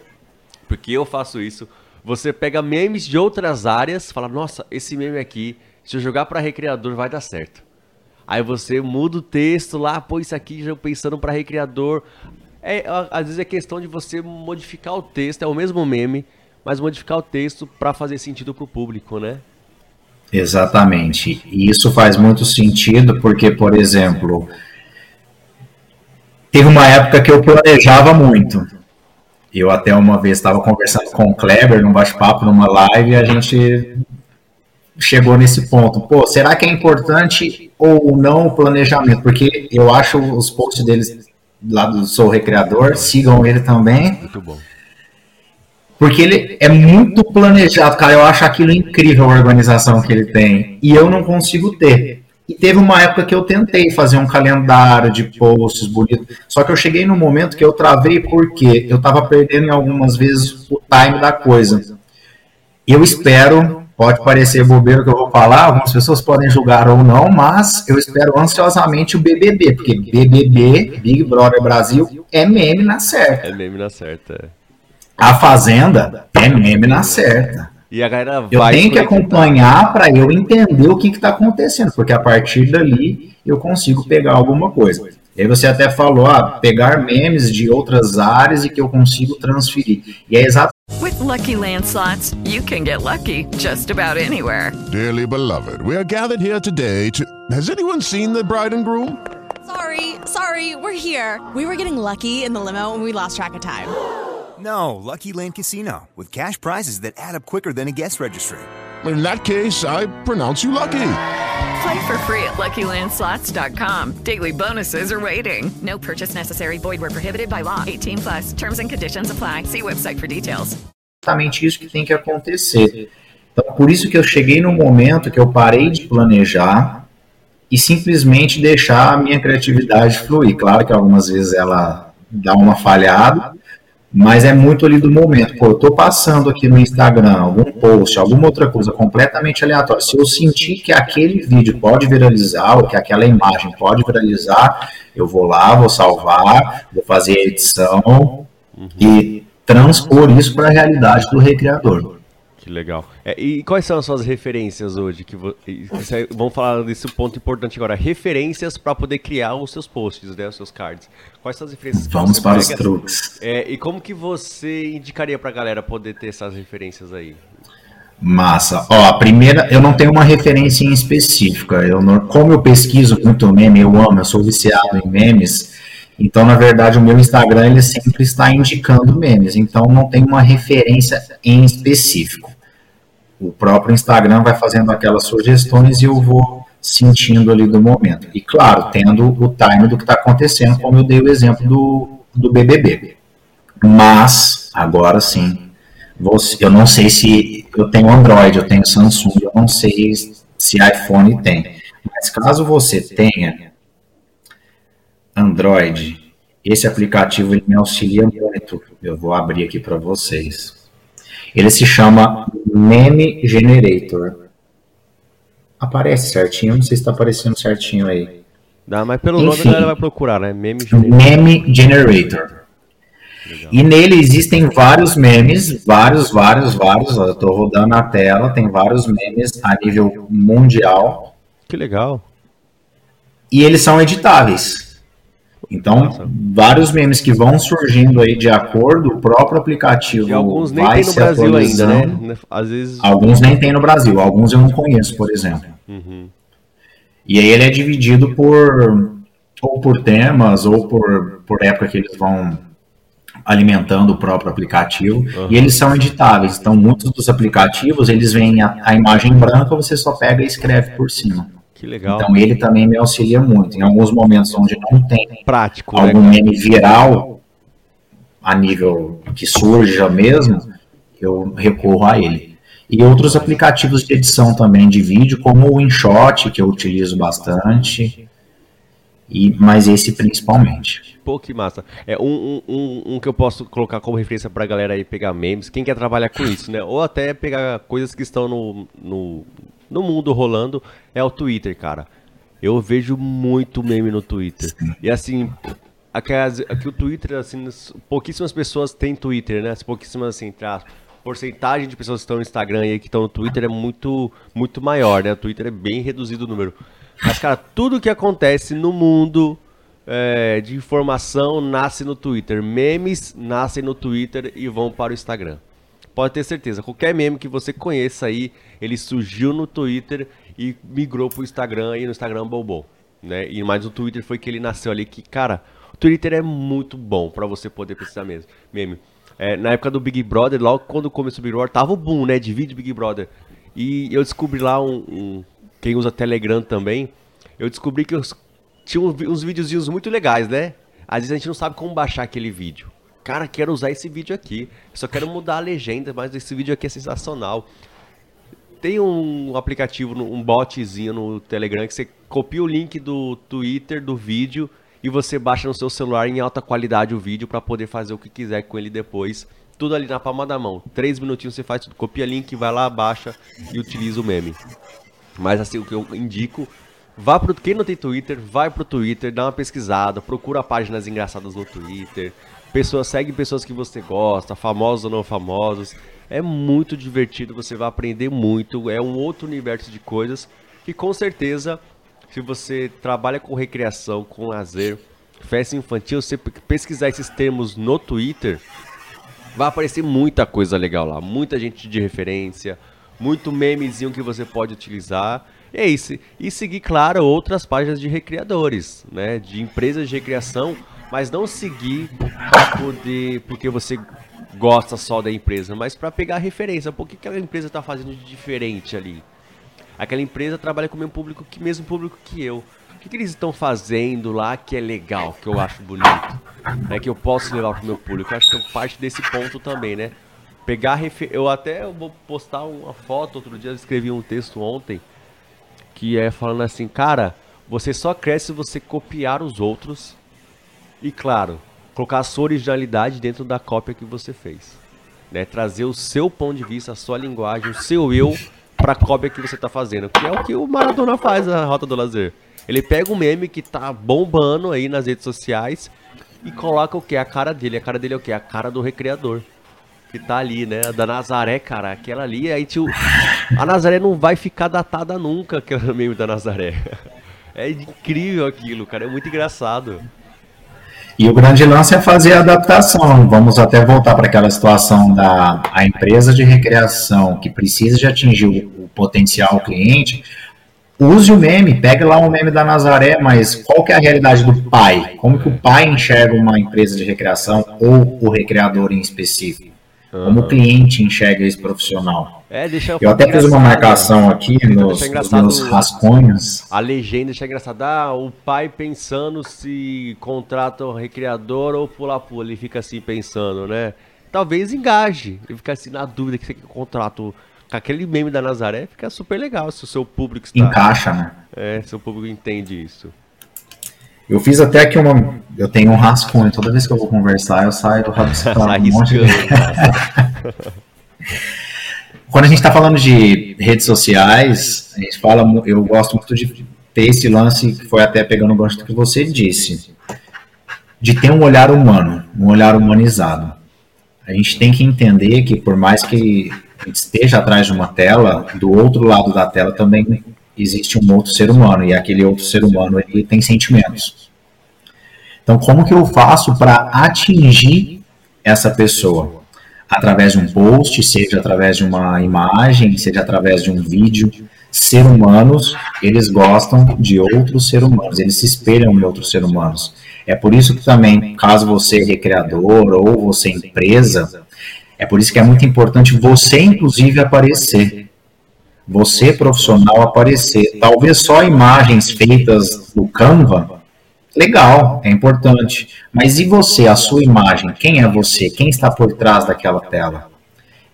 porque eu faço isso, você pega memes de outras áreas, fala, nossa, esse meme aqui, se eu jogar para recreador vai dar certo. Aí você muda o texto lá, pô, isso aqui já pensando para recreador. É, às vezes é questão de você modificar o texto, é o mesmo meme, mas modificar o texto para fazer sentido para o público, né? Exatamente. E isso faz muito sentido porque, por exemplo, teve uma época que eu planejava muito. Eu até uma vez estava conversando com o Kleber num bate-papo, numa live, e a gente chegou nesse ponto. Pô, será que é importante ou não o planejamento? Porque eu acho os posts deles lá do Sou Recreador, sigam ele também. Muito bom. Porque ele é muito planejado, cara. Eu acho aquilo incrível a organização que ele tem. E eu não consigo ter. E teve uma época que eu tentei fazer um calendário de posts bonito. Só que eu cheguei no momento que eu travei porque eu estava perdendo em algumas vezes o time da coisa. Eu espero, pode parecer bobeiro que eu vou falar, algumas pessoas podem julgar ou não, mas eu espero ansiosamente o BBB, porque BBB, Big Brother Brasil, é meme na certa. É meme na certa. A Fazenda é meme na certa. E a galera eu tenho que acompanhar para eu entender o que está acontecendo, porque a partir dali eu consigo pegar alguma coisa. E aí você até falou, ah, pegar memes de outras áreas e que eu consigo transferir. E é exatamente. With lucky landslots, you can get lucky just about anywhere. Dearly beloved, we are gathered here today to. Has anyone seen the bride and groom? Sorry, sorry, we're here. We were getting lucky in the limo and we lost track of time. No, Lucky Land Casino, with cash prizes that add up quicker than a guest registry. In that case, I pronounce you lucky. Play for free at LuckyLandSlots.com. Daily bonuses are waiting. No purchase necessary. Void where prohibited by law. 18 plus. Terms and conditions apply. See website for details. Exatamente isso que tem que acontecer. Então, por isso que eu cheguei no momento que eu parei de planejar e simplesmente deixar a minha criatividade fluir. Claro que algumas vezes ela dá uma falhada, mas é muito ali do momento. Pô, eu tô passando aqui no Instagram algum post, alguma outra coisa completamente aleatória. Se eu sentir que aquele vídeo pode viralizar, ou que aquela imagem pode viralizar, eu vou lá, vou salvar, vou fazer a edição uhum. e transpor isso para a realidade do recreador. Que legal. É, e quais são as suas referências hoje? Que vo... Vamos falar desse ponto importante agora. Referências para poder criar os seus posts, né, os seus cards. Quais são as referências? Vamos para os truques. É, e como que você indicaria para a galera poder ter essas referências aí? Massa. Ó, a primeira, eu não tenho uma referência em específica. Eu não, como eu pesquiso muito meme, eu amo, eu sou viciado em memes. Então, na verdade, o meu Instagram ele sempre está indicando memes, então não tem uma referência em específico. O próprio Instagram vai fazendo aquelas sugestões e eu vou sentindo ali do momento. E claro, tendo o time do que está acontecendo, como eu dei o exemplo do, do BBB. Mas, agora sim, eu não sei se eu tenho Android, eu tenho Samsung, eu não sei se iPhone tem. Mas caso você tenha Android, esse aplicativo me auxilia muito. Eu vou abrir aqui para vocês. Ele se chama Meme Generator. Aparece certinho, não sei se está aparecendo certinho aí. Dá, mas pelo Enfim, nome a galera vai procurar, né? Meme Generator. Meme Generator. Legal. E nele existem vários memes, vários, vários, vários. Eu estou rodando a tela, tem vários memes a nível mundial. Que legal. E eles são editáveis. Então, Nossa. vários memes que vão surgindo aí de acordo, o próprio aplicativo. E alguns nem tem no Brasil ainda, né? Às vezes... Alguns nem tem no Brasil, alguns eu não conheço, por exemplo. Uhum. E aí ele é dividido por ou por temas, ou por, por época que eles vão alimentando o próprio aplicativo uhum. e eles são editáveis. Então, muitos dos aplicativos eles vêm a, a, imagem branca, você só pega e escreve por cima. Que legal. Então, ele também me auxilia muito. Em alguns momentos onde não tem prático, algum né, meme viral a nível que surja mesmo, eu recorro a ele. E outros aplicativos de edição também de vídeo, como o InShot, que eu utilizo bastante. E, mas esse principalmente. Pô, que massa. É um, um, um que eu posso colocar como referência pra galera aí pegar memes, quem quer trabalhar com isso, né? Ou até pegar coisas que estão no, no, no mundo rolando, é o Twitter, cara. Eu vejo muito meme no Twitter. E assim, aqui, aqui o Twitter, assim, pouquíssimas pessoas têm Twitter, né? Pouquíssimas, assim, porcentagem de pessoas que estão no Instagram e que estão no Twitter é muito, muito maior, né? O Twitter é bem reduzido o número. Mas, cara, tudo que acontece no mundo é, de informação nasce no Twitter. Memes nascem no Twitter e vão para o Instagram. Pode ter certeza, qualquer meme que você conheça aí, ele surgiu no Twitter e migrou para o Instagram e no Instagram bombou. Né? E mais o Twitter foi que ele nasceu ali que, cara, o Twitter é muito bom para você poder precisar mesmo. Meme. É, na época do Big Brother, logo quando começou o Big Brother, tava o boom, né, de vídeo Big Brother. E eu descobri lá um, um quem usa Telegram também, eu descobri que eu tinha uns videozinhos muito legais, né? Às vezes a gente não sabe como baixar aquele vídeo. Cara, quero usar esse vídeo aqui. Só quero mudar a legenda, mas esse vídeo aqui é sensacional. Tem um aplicativo, um botzinho no Telegram que você copia o link do Twitter do vídeo e você baixa no seu celular em alta qualidade o vídeo para poder fazer o que quiser com ele depois. Tudo ali na palma da mão. Três minutinhos você faz tudo. Copia link, vai lá, baixa e utiliza o meme. Mas assim, o que eu indico, vá pro quem não tem Twitter, vai pro Twitter, dá uma pesquisada, procura páginas engraçadas no Twitter. Pessoas segue pessoas que você gosta, famosos ou não famosos. É muito divertido, você vai aprender muito, é um outro universo de coisas que com certeza se você trabalha com recreação, com lazer, festa infantil, você pesquisar esses termos no Twitter, vai aparecer muita coisa legal lá, muita gente de referência, muito memezinho que você pode utilizar. E é isso. E seguir, claro, outras páginas de recreadores, né? De empresas de recreação, mas não seguir para poder. porque você gosta só da empresa, mas para pegar referência. Por que aquela empresa está fazendo de diferente ali? Aquela empresa trabalha com o mesmo público que mesmo público que eu. O que, que eles estão fazendo lá que é legal, que eu acho bonito? Né, que eu posso levar para o meu público. Eu acho que é parte desse ponto também, né? pegar refer... eu até vou postar uma foto outro dia eu escrevi um texto ontem que é falando assim cara você só cresce se você copiar os outros e claro colocar a sua originalidade dentro da cópia que você fez né? Trazer o seu ponto de vista a sua linguagem o seu eu para a cópia que você está fazendo que é o que o Maradona faz na Rota do Lazer. Ele pega um meme que tá bombando aí nas redes sociais e coloca o que a cara dele. A cara dele é o que a cara do recreador que tá ali, né? Da Nazaré, cara, aquela ali, aí tio, a Nazaré não vai ficar datada nunca, aquele meme da Nazaré. <laughs> É incrível aquilo, cara, é muito engraçado. E o grande lance é fazer a adaptação. Vamos até voltar para aquela situação da a empresa de recreação que precisa de atingir o, o potencial cliente. use o meme, pega lá um meme da Nazaré, mas qual que é a realidade do pai? Como que o pai enxerga uma empresa de recreação ou o recreador em específico? Como o cliente enxerga esse profissional? É, deixa eu Eu até fiz uma marcação aqui nos, nos meus rascunhos. A legenda deixa engraçado. Ah, o pai pensando se contrata o recreador ou pula-pula. Ele fica assim pensando, né? Talvez engaje. Ele fica assim na dúvida que você quer contrato com aquele meme da Nazaré. Fica super legal se o seu público está. Encaixa, né? É, seu público entende isso. Eu fiz até aqui uma. Eu tenho um rascunho. Toda vez que eu vou conversar, eu saio rabiscando <laughs> Sai um monte de... <laughs> Quando a gente está falando de redes sociais, a gente fala. Eu gosto muito de ter esse lance que foi até pegando o gancho do que você disse, de ter um olhar humano, um olhar humanizado. A gente tem que entender que por mais que esteja atrás de uma tela, do outro lado da tela também existe um outro ser humano e aquele outro ser humano ele tem sentimentos. Então, como que eu faço para atingir essa pessoa? Através de um post, seja através de uma imagem, seja através de um vídeo. Ser humanos, eles gostam de outros seres humanos, eles se espelham em outros seres humanos. É por isso que também, caso você é recreador ou você é empresa, é por isso que é muito importante você, inclusive, aparecer. Você, profissional, aparecer. Talvez só imagens feitas no Canva, legal, é importante. Mas e você, a sua imagem? Quem é você? Quem está por trás daquela tela?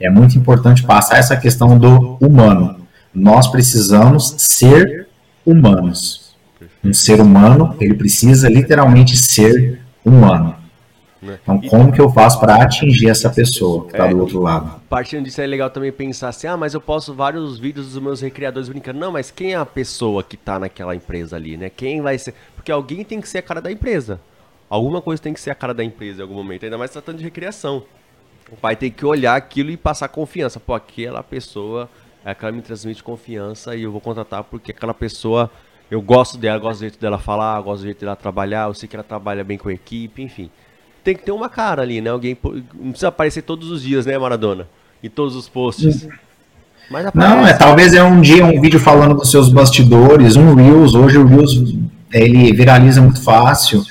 É muito importante passar essa questão do humano. Nós precisamos ser humanos. Um ser humano, ele precisa literalmente ser humano. Então, como que eu faço para atingir essa pessoa que está do outro lado? Partindo disso é legal também pensar assim, ah, mas eu posto vários vídeos dos meus recreadores brincando. Não, mas quem é a pessoa que tá naquela empresa ali, né? Quem vai ser. Porque alguém tem que ser a cara da empresa. Alguma coisa tem que ser a cara da empresa em algum momento, ainda mais tratando de recreação. O pai tem que olhar aquilo e passar confiança. Pô, aquela pessoa é aquela que me transmite confiança e eu vou contratar porque aquela pessoa, eu gosto dela, gosto do jeito dela falar, gosto do jeito dela trabalhar, eu sei que ela trabalha bem com a equipe, enfim. Tem que ter uma cara ali, né? Alguém. Não precisa aparecer todos os dias, né, Maradona? Em todos os posts. Mas Não, é talvez é um dia um vídeo falando dos seus bastidores, um Reels, hoje o Reels ele viraliza muito fácil.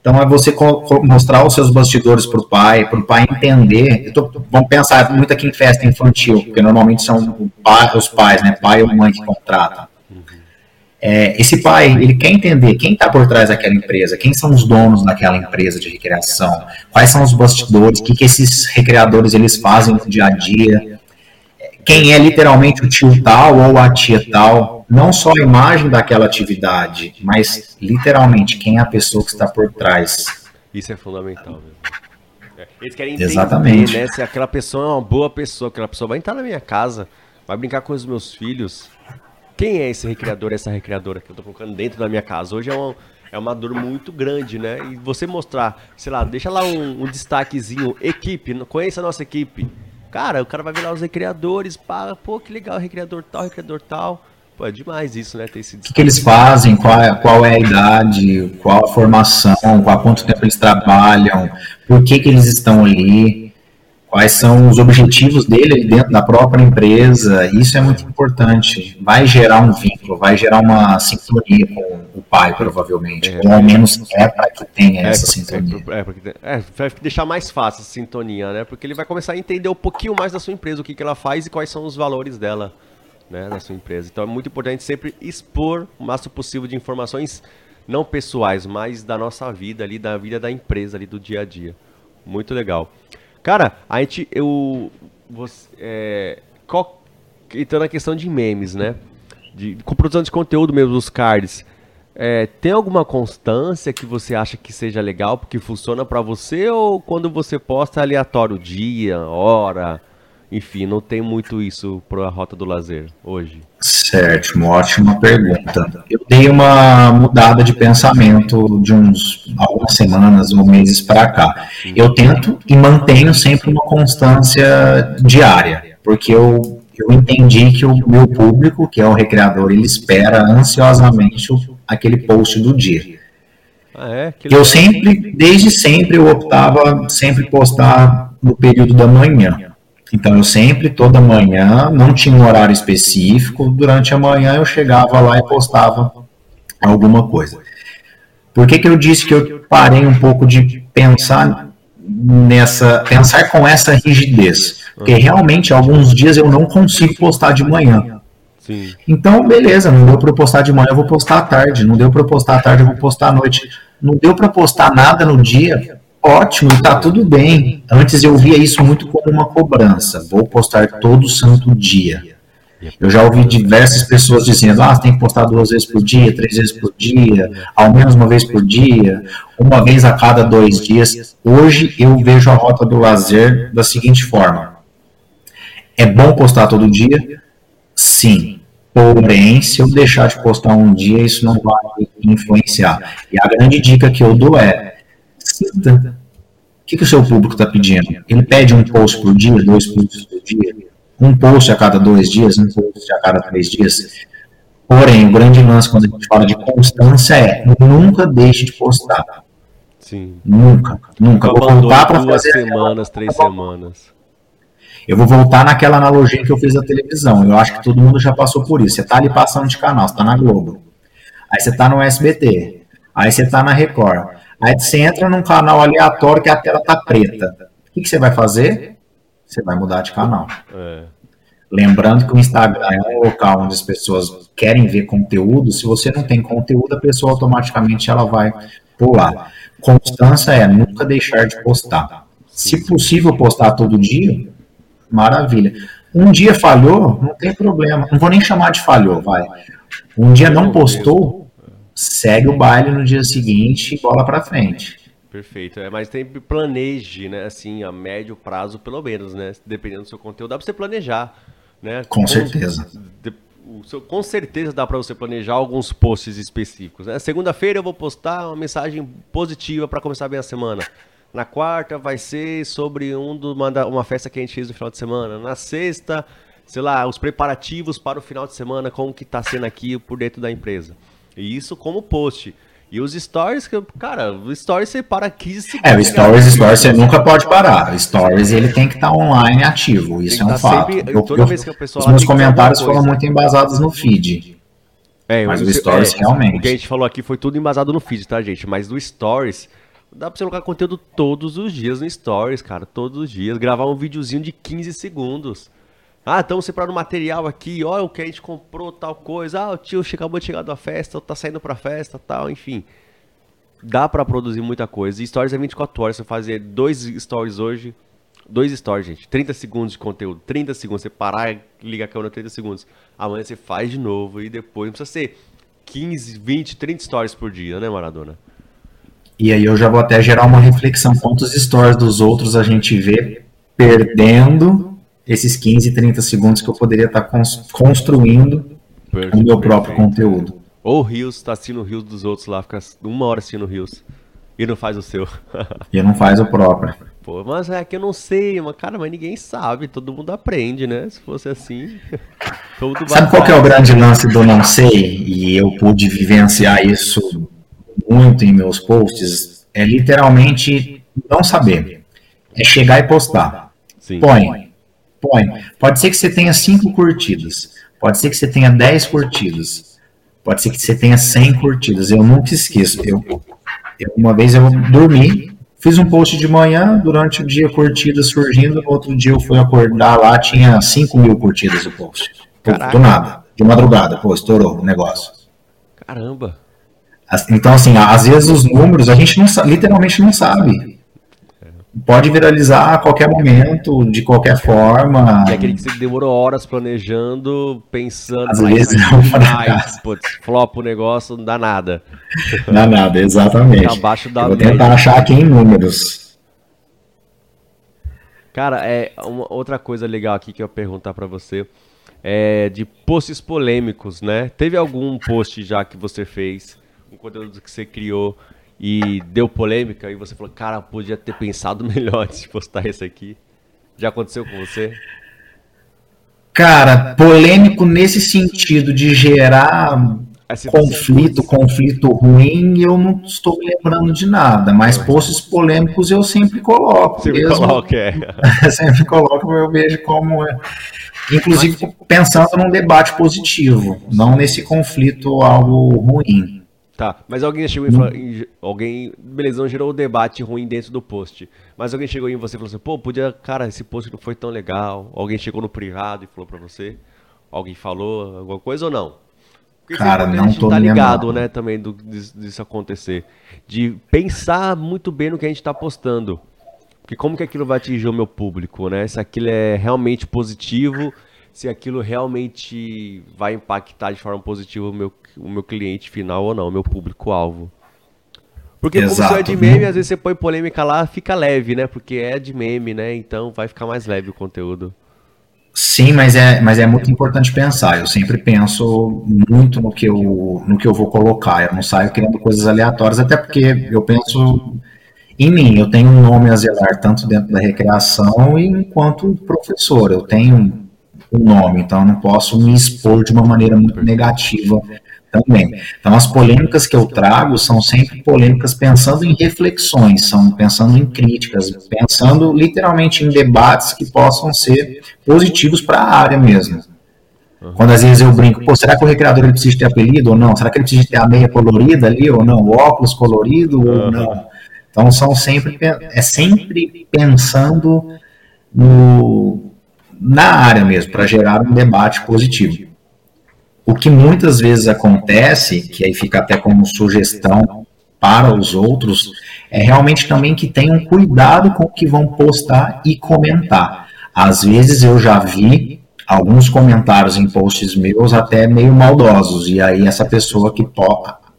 Então é você mostrar os seus bastidores para o pai, para o pai entender. Tô- vamos pensar muito aqui em festa infantil, porque normalmente são pai- os pais, né? Pai ou mãe que contratam. É, esse pai, ele quer entender quem está por trás daquela empresa, quem são os donos daquela empresa de recreação, quais são os bastidores, o que, que esses recreadores eles fazem no dia a dia, quem é literalmente o tio tal ou a tia tal, não só a imagem daquela atividade, mas literalmente quem é a pessoa que está por trás. Isso é fundamental mesmo. É, Eles querem entender, Exatamente. né? Se aquela pessoa é uma boa pessoa, aquela pessoa vai entrar na minha casa, vai brincar com os meus filhos. Quem é esse recreador, essa recreadora que eu tô colocando dentro da minha casa? Hoje é uma, é uma dor muito grande, né? E você mostrar, sei lá, deixa lá um, um destaquezinho, equipe, conheça a nossa equipe. Cara, o cara vai ver lá os recreadores, pá, pô, que legal, recreador tal, recreador tal. Pô, é demais isso, né? Ter esse O que, que eles fazem, qual é, qual é a idade, qual a formação, há quanto tempo eles trabalham, por que, que eles estão ali, quais são os objetivos dele ali dentro da própria empresa. Isso é muito importante. Vai gerar um vínculo, vai gerar uma sintonia com o pai, provavelmente. Ou ao menos é para que tenha essa por- sintonia. É, porque, é, vai deixar mais fácil essa sintonia, né? Porque ele vai começar a entender um pouquinho mais da sua empresa, o que, que ela faz e quais são os valores dela, né? Da sua empresa. Então é muito importante sempre expor o máximo possível de informações não pessoais, mas da nossa vida ali, da vida da empresa ali, do dia a dia. Muito legal. Cara, a gente, eu, você, é, qual, entrando na questão de memes, né? De, com produção de conteúdo mesmo, dos cards. É, tem alguma constância que você acha que seja legal, porque funciona pra você, ou quando você posta é aleatório dia, hora, enfim, não tem muito isso pra rota do lazer hoje? Certo, uma ótima pergunta. Eu dei uma mudada de pensamento de uns algumas semanas ou meses para cá. Eu tento e mantenho sempre uma constância diária, porque eu, eu entendi que o meu público, que é o recreador, ele espera ansiosamente aquele post do dia. Ah, é? Eu sempre, desde sempre, eu optava sempre postar no período da manhã. Então eu sempre, toda manhã, não tinha um horário específico, durante a manhã eu chegava lá e postava alguma coisa. Por que, que eu disse que eu parei um pouco de pensar nessa, pensar com essa rigidez? Porque realmente alguns dias eu não consigo postar de manhã. Sim. Então, beleza, não deu para postar de manhã, eu vou postar à tarde. Não deu para postar à tarde, eu vou postar à noite. Não deu para postar nada no dia, ótimo, tá tudo bem. Antes eu via isso muito como uma cobrança. Vou postar todo santo dia. Eu já ouvi diversas pessoas dizendo: ah, você tem que postar duas vezes por dia, três vezes por dia, ao menos uma vez por dia, uma vez a cada dois dias. Hoje eu vejo a rota do lazer da seguinte forma: é bom postar todo dia? Sim. Porém, se eu deixar de postar um dia, isso não vai influenciar. E a grande dica que eu dou é: O que, que o seu público está pedindo? Ele pede um post por dia, dois posts por dia, um post a cada dois dias, um post a cada três dias. Porém, o grande lance quando a gente fala de constância é nunca deixe de postar. Sim. Nunca, nunca. Eu Vou voltar para duas fazer. semanas, três semanas. Eu vou voltar naquela analogia que eu fiz da televisão. Eu acho que todo mundo já passou por isso. Você tá ali passando de canal, você tá na Globo. Aí você tá no SBT. Aí você tá na Record. Aí você entra num canal aleatório que a tela tá preta. O que, que você vai fazer? Você vai mudar de canal. É. Lembrando que o Instagram é um local onde as pessoas querem ver conteúdo. Se você não tem conteúdo, a pessoa automaticamente ela vai pular. Constância é nunca deixar de postar. Se possível postar todo dia, maravilha. Um dia falhou, não tem problema. Não vou nem chamar de falhou, vai. Um dia não postou, segue o baile no dia seguinte e bola pra frente. Perfeito. É, mas tem planeje, né? Assim, a médio prazo, pelo menos, né? Dependendo do seu conteúdo, dá pra você planejar, né? Com certeza. de- o seu- com certeza dá pra você planejar alguns posts específicos. Né? Segunda-feira eu vou postar uma mensagem positiva pra começar bem a semana. Na quarta vai ser sobre um do, uma, uma festa que a gente fez no final de semana. Na sexta, sei lá, os preparativos para o final de semana, como que tá sendo aqui por dentro da empresa. E isso como post. E os stories, que, cara, o stories você para 15 segundos. É, o cara. Stories, Stories você nunca pode parar. O Stories ele tem que estar online ativo, isso é um tá fato. sempre- Eu- toda eu- vez que a pessoa os meus comentários foram muito embasados no feed. É, Mas o o Stories, realmente. O que a gente falou aqui foi tudo embasado no feed, tá, gente? Mas do Stories, dá pra você colocar conteúdo todos os dias no Stories, cara. Todos os dias. Gravar um videozinho de 15 segundos. Ah, estamos separando material aqui. Olha o que a gente comprou, tal coisa. Ah, o tio acabou de chegar da festa, tá saindo pra festa, tal, enfim. Dá pra produzir muita coisa. E Stories é 24 horas. Você fazer dois Stories hoje, Dois stories, gente. 30 segundos de conteúdo. 30 segundos. Você parar ligar a câmera 30 segundos. Amanhã você faz de novo e depois. Não precisa ser 15, 20, 30 stories por dia, né, Maradona? E aí eu já vou até gerar uma reflexão. Quantos stories dos outros a gente vê perdendo esses 15, 30 segundos que eu poderia estar cons- construindo o meu próprio conteúdo. Ou o Rios, tá assistindo o Rios dos outros lá, fica uma hora assistindo o Rios. E não faz o seu. E não faz o próprio. <laughs> Pô, mas é que eu não sei, mas cara, mas ninguém sabe, todo mundo aprende, né? Se fosse assim. <laughs> todo mundo Sabe qual que é o grande lance do não sei? E eu pude vivenciar isso muito em meus posts. É literalmente não saber. É chegar e postar. Sim. Põe. Põe. Pode ser que você tenha cinco curtidas. Pode ser que você tenha 10 curtidas. Pode ser que você tenha 100 curtidas. Eu nunca esqueço. Eu, eu- uma vez eu dormi, fiz um post de manhã, durante o dia curtidas surgindo, no outro dia eu fui acordar lá, tinha 5 mil curtidas o post. Pô. Do nada. De madrugada, pô, estourou o negócio. Caramba. Então, assim, às vezes os números a gente não literalmente não sabe. Pode viralizar a qualquer momento, de qualquer forma. E aquele que você demorou horas planejando, pensando, Às vezes é um fracasso. putz, flopa o negócio, não dá nada. Não é nada, <laughs> exatamente. Tá abaixo da Eu vou média. tentar achar aqui em números. Cara, é uma outra coisa legal aqui que eu ia perguntar pra você é de posts polêmicos, né? Teve algum post já que você fez, um conteúdo que você criou e deu polêmica e você falou, cara, podia ter pensado <laughs> melhor antes de postar esse aqui? Já aconteceu com você? Cara, polêmico nesse sentido de gerar conflito, conflito ruim, eu não estou me lembrando de nada, mas posts polêmicos eu sempre coloco. Sempre mesmo, coloca, é. <laughs> sempre coloco, eu vejo como é. Inclusive pensando num debate positivo, não nesse conflito algo ruim. Tá, mas alguém chegou e falou, alguém, beleza, não gerou um debate ruim dentro do post, mas alguém chegou em você e falou assim, pô, podia, cara, esse post não foi tão legal, alguém chegou no privado e falou pra você, alguém falou alguma coisa ou não? Porque Cara, não a gente tô tá ligado, né, também do, disso, disso acontecer, de pensar muito bem no que a gente tá postando, porque como que aquilo vai atingir o meu público, né, se aquilo é realmente positivo, se aquilo realmente vai impactar de forma positiva o meu, o meu cliente final ou não, o meu público-alvo. Porque como Exato. isso é de meme, às vezes você põe polêmica lá, fica leve, né? Porque é de meme, né? Então vai ficar mais leve o conteúdo. Sim, mas é, mas é muito importante pensar. Eu sempre penso muito no que eu, no que eu vou colocar. Eu não saio criando coisas aleatórias, até porque eu penso em mim. Eu tenho um nome a zelar tanto dentro da recreação e enquanto professor. Eu tenho um nome, então eu não posso me expor de uma maneira muito negativa também. Então as polêmicas que eu trago são sempre polêmicas pensando em reflexões, são pensando em críticas, pensando literalmente em debates que possam ser positivos para a área mesmo. Quando às vezes eu brinco, pô, será que o recreador ele precisa ter apelido ou não? Será que ele precisa ter a meia colorida ali ou não? O óculos colorido ou não? Então são sempre é sempre pensando no, na área mesmo, para gerar um debate positivo. O que muitas vezes acontece, que aí fica até como sugestão para os outros, é realmente também que tenham cuidado com o que vão postar e comentar. Às vezes eu já vi alguns comentários em posts meus até meio maldosos, e aí essa pessoa que,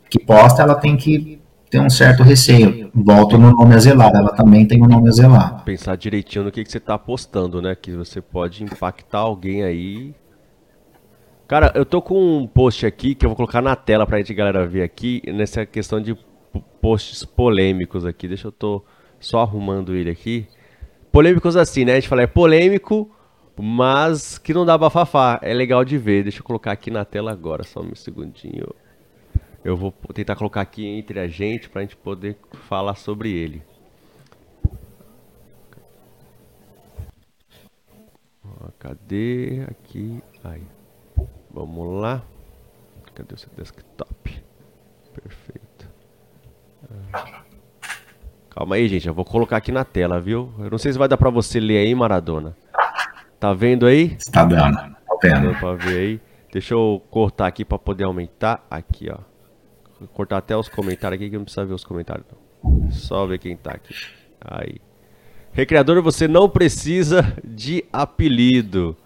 que posta, ela tem que ter um certo receio. Volto no nome a zelar, ela também tem um nome a zelar. Pensar direitinho no que, que você tá postando, né? Que você pode impactar alguém aí. Cara, eu tô com um post aqui que eu vou colocar na tela pra gente galera ver aqui, nessa questão de posts polêmicos aqui. Deixa eu tô só arrumando ele aqui. Polêmicos assim, né? A gente fala é polêmico, mas que não dá bafafá. É legal de ver. Deixa eu colocar aqui na tela agora, só um segundinho. Eu vou tentar colocar aqui entre a gente pra gente poder falar sobre ele. Cadê? Aqui. Aí. Vamos lá. Cadê o seu desktop? Perfeito. Ah. Calma aí, gente. Eu vou colocar aqui na tela, viu? Eu não sei se vai dar pra você ler aí, Maradona. Tá vendo aí? Está dando, tá vendo? Deu pra ver aí. Deixa eu cortar aqui pra poder aumentar. Aqui, ó. Vou cortar até os comentários aqui que não precisa ver os comentários. Não. Só ver quem tá aqui. Aí. Recreador, você não precisa de apelido.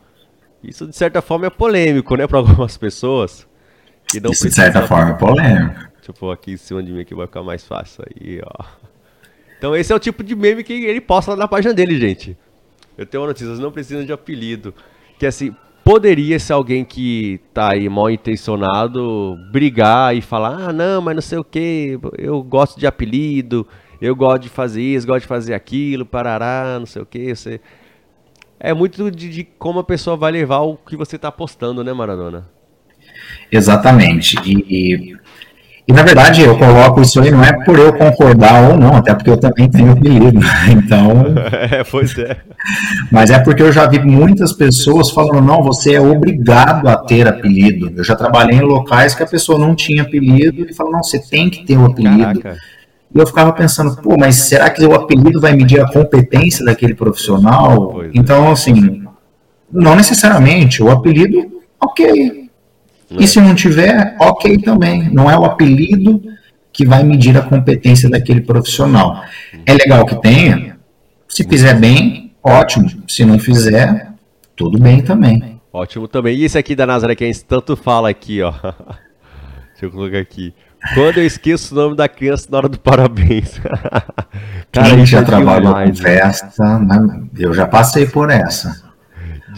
Isso de certa forma é polêmico, né, para <laughs> algumas pessoas. Que não Isso de certa de forma é polêmico. Deixa eu pôr aqui em cima de mim que vai ficar mais fácil aí, ó. Então esse é o tipo de meme que ele posta lá na página dele, gente. Eu tenho uma notícia, vocês não precisam de apelido. Que assim, poderia ser alguém que tá aí mal intencionado brigar e falar, ah não, mas não sei o que, eu gosto de apelido, eu gosto de fazer isso, gosto de fazer aquilo, parará, não sei o que, você... É muito de, de como a pessoa vai levar o que você tá postando, né, Maradona? Exatamente. E, e, e, na verdade eu coloco isso aí não é por eu concordar ou não, até porque eu também tenho apelido. <laughs> Então. <laughs> É, pois é. Mas é porque eu já vi muitas pessoas falando, não, você é obrigado a ter apelido. Eu já trabalhei em locais que a pessoa não tinha apelido e falou, não, você tem que ter o um apelido. Caraca. E eu ficava pensando, pô, mas será que o apelido vai medir a competência daquele profissional? Pois é. então, assim, não necessariamente. O apelido, ok. E se não tiver, ok também. Não é o apelido que vai medir a competência daquele profissional. É legal que tenha. Se fizer bem, ótimo. Se não fizer, tudo bem também. Ótimo também. E esse aqui da Nazaré que a gente tanto fala aqui, ó. <laughs> Deixa eu colocar aqui. Quando eu esqueço o nome da criança na hora do parabéns. <laughs> Quem isso já é trabalhou demais, com né? festa, né? eu já passei por essa.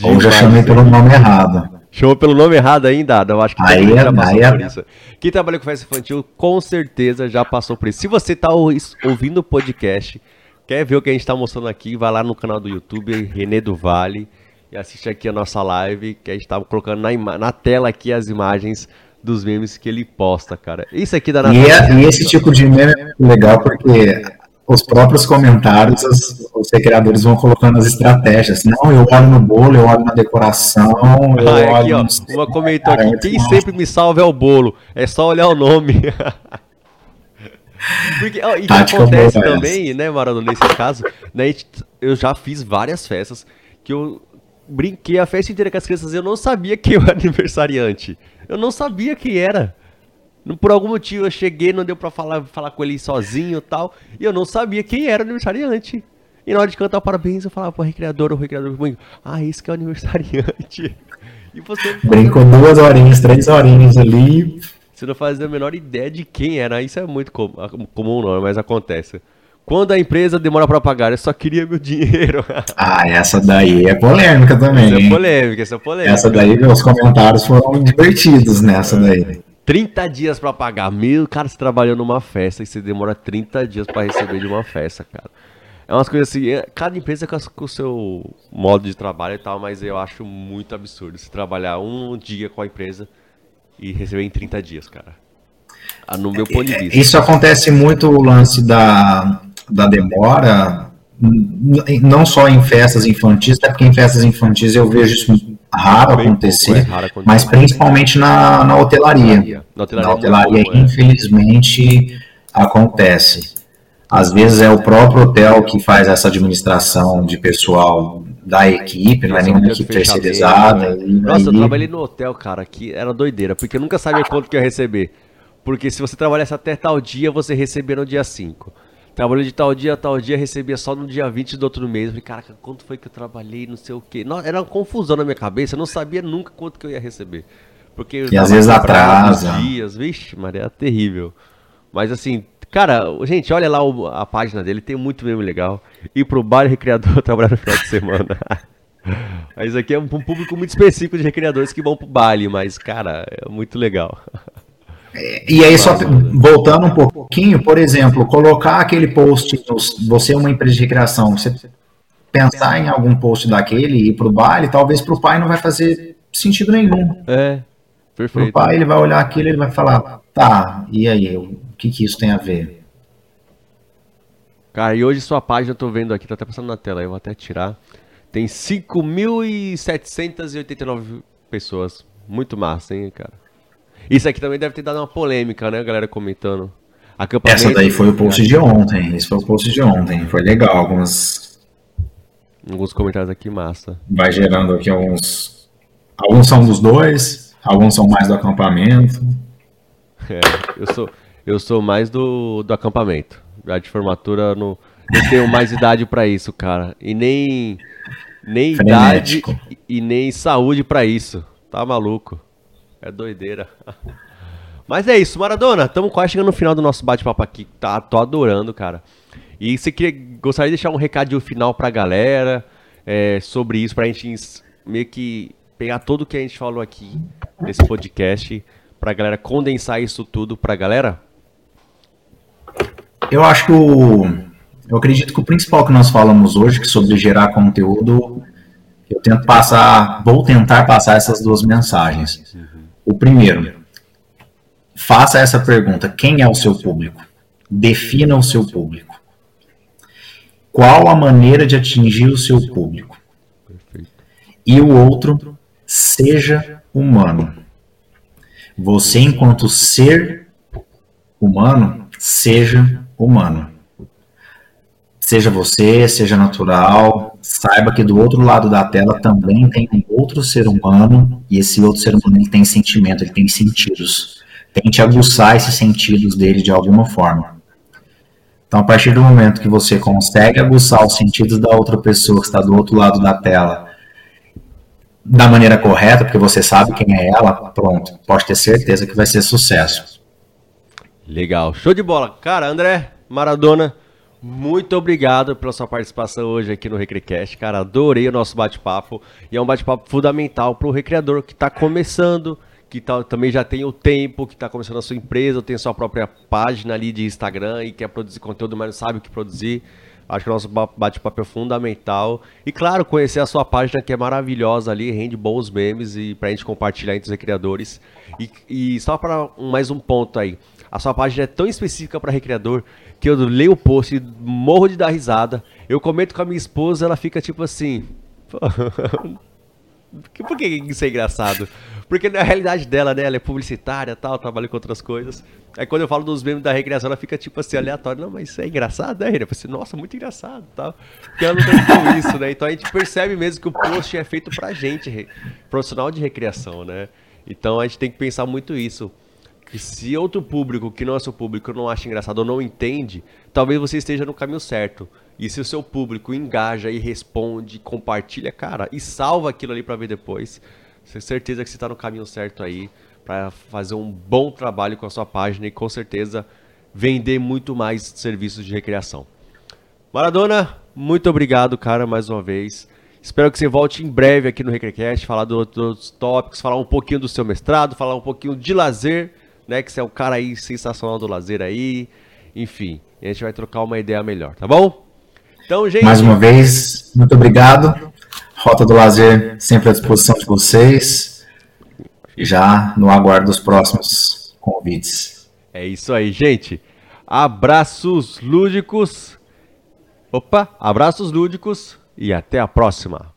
Ou já chamei pelo nome errado. Chamou pelo nome errado ainda? Eu acho que todo Aí mundo é- já passou aí é- por isso. Quem trabalha com festa infantil, com certeza já passou por isso. Se você tá ou- ouvindo o podcast, quer ver o que a gente tá mostrando aqui, vai lá no canal do YouTube, Renê do Vale, e assiste aqui a nossa live, que a gente tá colocando na, na tela aqui as imagens dos memes que ele posta, cara. Isso aqui da E, é- e esse tipo de meme é legal porque os próprios comentários, os, os criadores vão colocando as estratégias. Não, eu olho no bolo, eu olho na decoração, eu Ah, é aqui, olho ó. sei. Uma comentou aqui. muito Quem sempre me salva é o bolo. É só olhar o nome. <laughs> Porque, ó, e o Tática acontece também, né, Maradona, nesse caso, né, eu já fiz várias festas que eu brinquei a festa inteira com as crianças e eu não sabia quem eu era <laughs> aniversariante. Eu não sabia quem era. Por algum motivo eu cheguei, não deu pra falar, falar com ele sozinho e tal, e eu não sabia quem era o aniversariante. E na hora de cantar parabéns, eu falava pro recreador, o recreador comigo, ah, esse que é o aniversariante. <laughs> E você Brincou duas horinhas, três horinhas ali. você não fazia a menor ideia de quem era. Isso é muito com- comum, não, mas acontece. Quando a empresa demora pra pagar, eu só queria meu <laughs> dinheiro. Ah, essa daí é polêmica também. Essa é polêmica, essa é polêmica. Essa daí, os comentários foram divertidos nessa daí. 30 dias pra pagar. Meu, cara, você trabalhou numa festa e você demora 30 dias pra receber de uma festa, cara. É umas coisas assim, é- cada empresa com, o seu modo de trabalho e tal, mas eu acho muito absurdo você trabalhar um dia com a empresa e receber em 30 dias, cara. Ah, no meu ponto de vista. Isso acontece muito o lance da, da demora, não só em festas infantis, até porque em festas infantis eu vejo isso raro Bem acontecer, pouco, é raro acontecer. mas principalmente na, na hotelaria. Na hotelaria Na é hotelaria, é. infelizmente, acontece. Às vezes é o próprio hotel que faz essa administração de pessoal da equipe, não é nenhuma um equipe terceirizada. né? Nossa, eu aí- trabalhei no hotel, cara, que era doideira, porque eu nunca sabia quanto que eu ia receber. Porque se você trabalhasse até tal dia, você recebia no dia 5. Trabalhou de tal dia a tal dia, recebia só no dia 20 do outro mês. Eu falei, caraca, quanto foi que eu trabalhei, não sei o quê. Não, era uma confusão na minha cabeça, eu não sabia nunca quanto que eu ia receber. Porque E às vezes atrasa. dias, vixe, Maria, era terrível. Mas assim, cara, gente, olha lá a página dele, tem muito meme legal. Ir pro baile recreador <laughs> trabalhar no final de semana. <laughs> Mas aqui é um um público muito específico de recreadores que vão pro baile, mas, cara, é muito legal. <laughs> E aí, só voltando um pouquinho, por exemplo, colocar aquele post, você é uma empresa de recreação, você pensar em algum post daquele e ir pro baile, talvez pro pai não vai fazer sentido nenhum. É, Pro perfeito. pai, ele vai olhar aquilo e ele vai falar, tá, e aí, o que que isso tem a ver? Cara, e hoje sua página, eu tô vendo aqui, tá até passando na tela, eu vou até tirar. Tem 5.789 pessoas. Muito massa, hein, cara. Isso aqui também deve ter dado uma polêmica, né, a galera comentando. Acampamento, Essa daí foi o post de ontem, esse foi o post de ontem, foi legal, algumas, Alguns comentários aqui, massa. vai gerando aqui alguns, alguns são dos dois, alguns são mais do acampamento, É, eu sou, eu sou mais do, do acampamento. Já de formatura, não, não tenho mais idade pra isso, cara. E nem, nem idade Frenético. e, e nem saúde pra isso. Tá maluco. É doideira. <laughs> Mas é isso, Maradona. Estamos quase chegando no final do nosso bate-papo aqui. Tá, tô adorando, cara. E você queria, gostaria de deixar um recadinho final pra galera é, sobre isso, pra gente ins- meio que pegar tudo que a gente falou aqui nesse podcast, pra galera condensar isso tudo pra galera? Eu acho que o. Eu acredito que o principal que nós falamos hoje, que sobre gerar conteúdo, eu tento passar, vou tentar passar essas duas mensagens. O primeiro, faça essa pergunta: quem é o seu público? Defina o seu público. Qual a maneira de atingir o seu público? E o outro, seja humano. Você, enquanto ser humano, seja humano. Seja você, seja natural, saiba que do outro lado da tela também tem um outro ser humano, e esse outro ser humano ele tem sentimento, ele tem sentidos. Tente aguçar esses sentidos dele de alguma forma. Então, a partir do momento que você consegue aguçar os sentidos da outra pessoa que está do outro lado da tela, da maneira correta, porque você sabe quem é ela, pronto, pode ter certeza que vai ser sucesso. Legal, show de bola. Cara, André, Maradona, muito obrigado pela sua participação hoje aqui no Recrecast. Cara, adorei o nosso bate-papo. E é um bate-papo fundamental para o recreador que está começando, que tá- também já tem o tempo, que está começando a sua empresa, tem sua própria página ali de Instagram e quer produzir conteúdo, mas não sabe o que produzir. Acho que o nosso ba- bate-papo é fundamental. E claro, conhecer a sua página que é maravilhosa ali, rende bons memes e pra gente compartilhar entre os recreadores. E, e só para mais um ponto aí. A sua página é tão específica para recreador que eu leio o post e morro de dar risada. Eu comento com a minha esposa, ela fica tipo assim. "Pô, <laughs> que- Por que isso é engraçado? Porque na realidade dela, né? Ela é publicitária tal, trabalha com outras coisas. Aí quando eu falo dos memes da recreação, ela fica tipo assim, aleatória. Não, mas isso é engraçado, né, Rena? Eu falei assim, nossa, muito engraçado tal. Porque ela não tem <laughs> isso, né? Então a gente percebe mesmo que o post é feito pra gente, profissional de recreação, né? Então a gente tem que pensar muito isso. Que se outro público que não é seu público não acha engraçado ou não entende, talvez você esteja no caminho certo. E se o seu público engaja e responde, compartilha, cara, e salva aquilo ali pra ver depois, tenho certeza que você tá no caminho certo aí pra fazer um bom trabalho com a sua página e com certeza vender muito mais serviços de recreação. Maradona, muito obrigado, cara, mais uma vez. Espero que você volte em breve aqui no Recrecast, falar dos outros tópicos, falar um pouquinho do seu mestrado, falar um pouquinho de lazer, né? Que você é um cara aí sensacional do lazer aí. Enfim, a gente vai trocar uma ideia melhor, tá bom? Então, gente. Mais uma vez, muito obrigado. Rota do Lazer sempre à disposição de vocês. Já no aguardo dos próximos convites. É isso aí, gente. Abraços lúdicos. Opa, abraços lúdicos e até a próxima.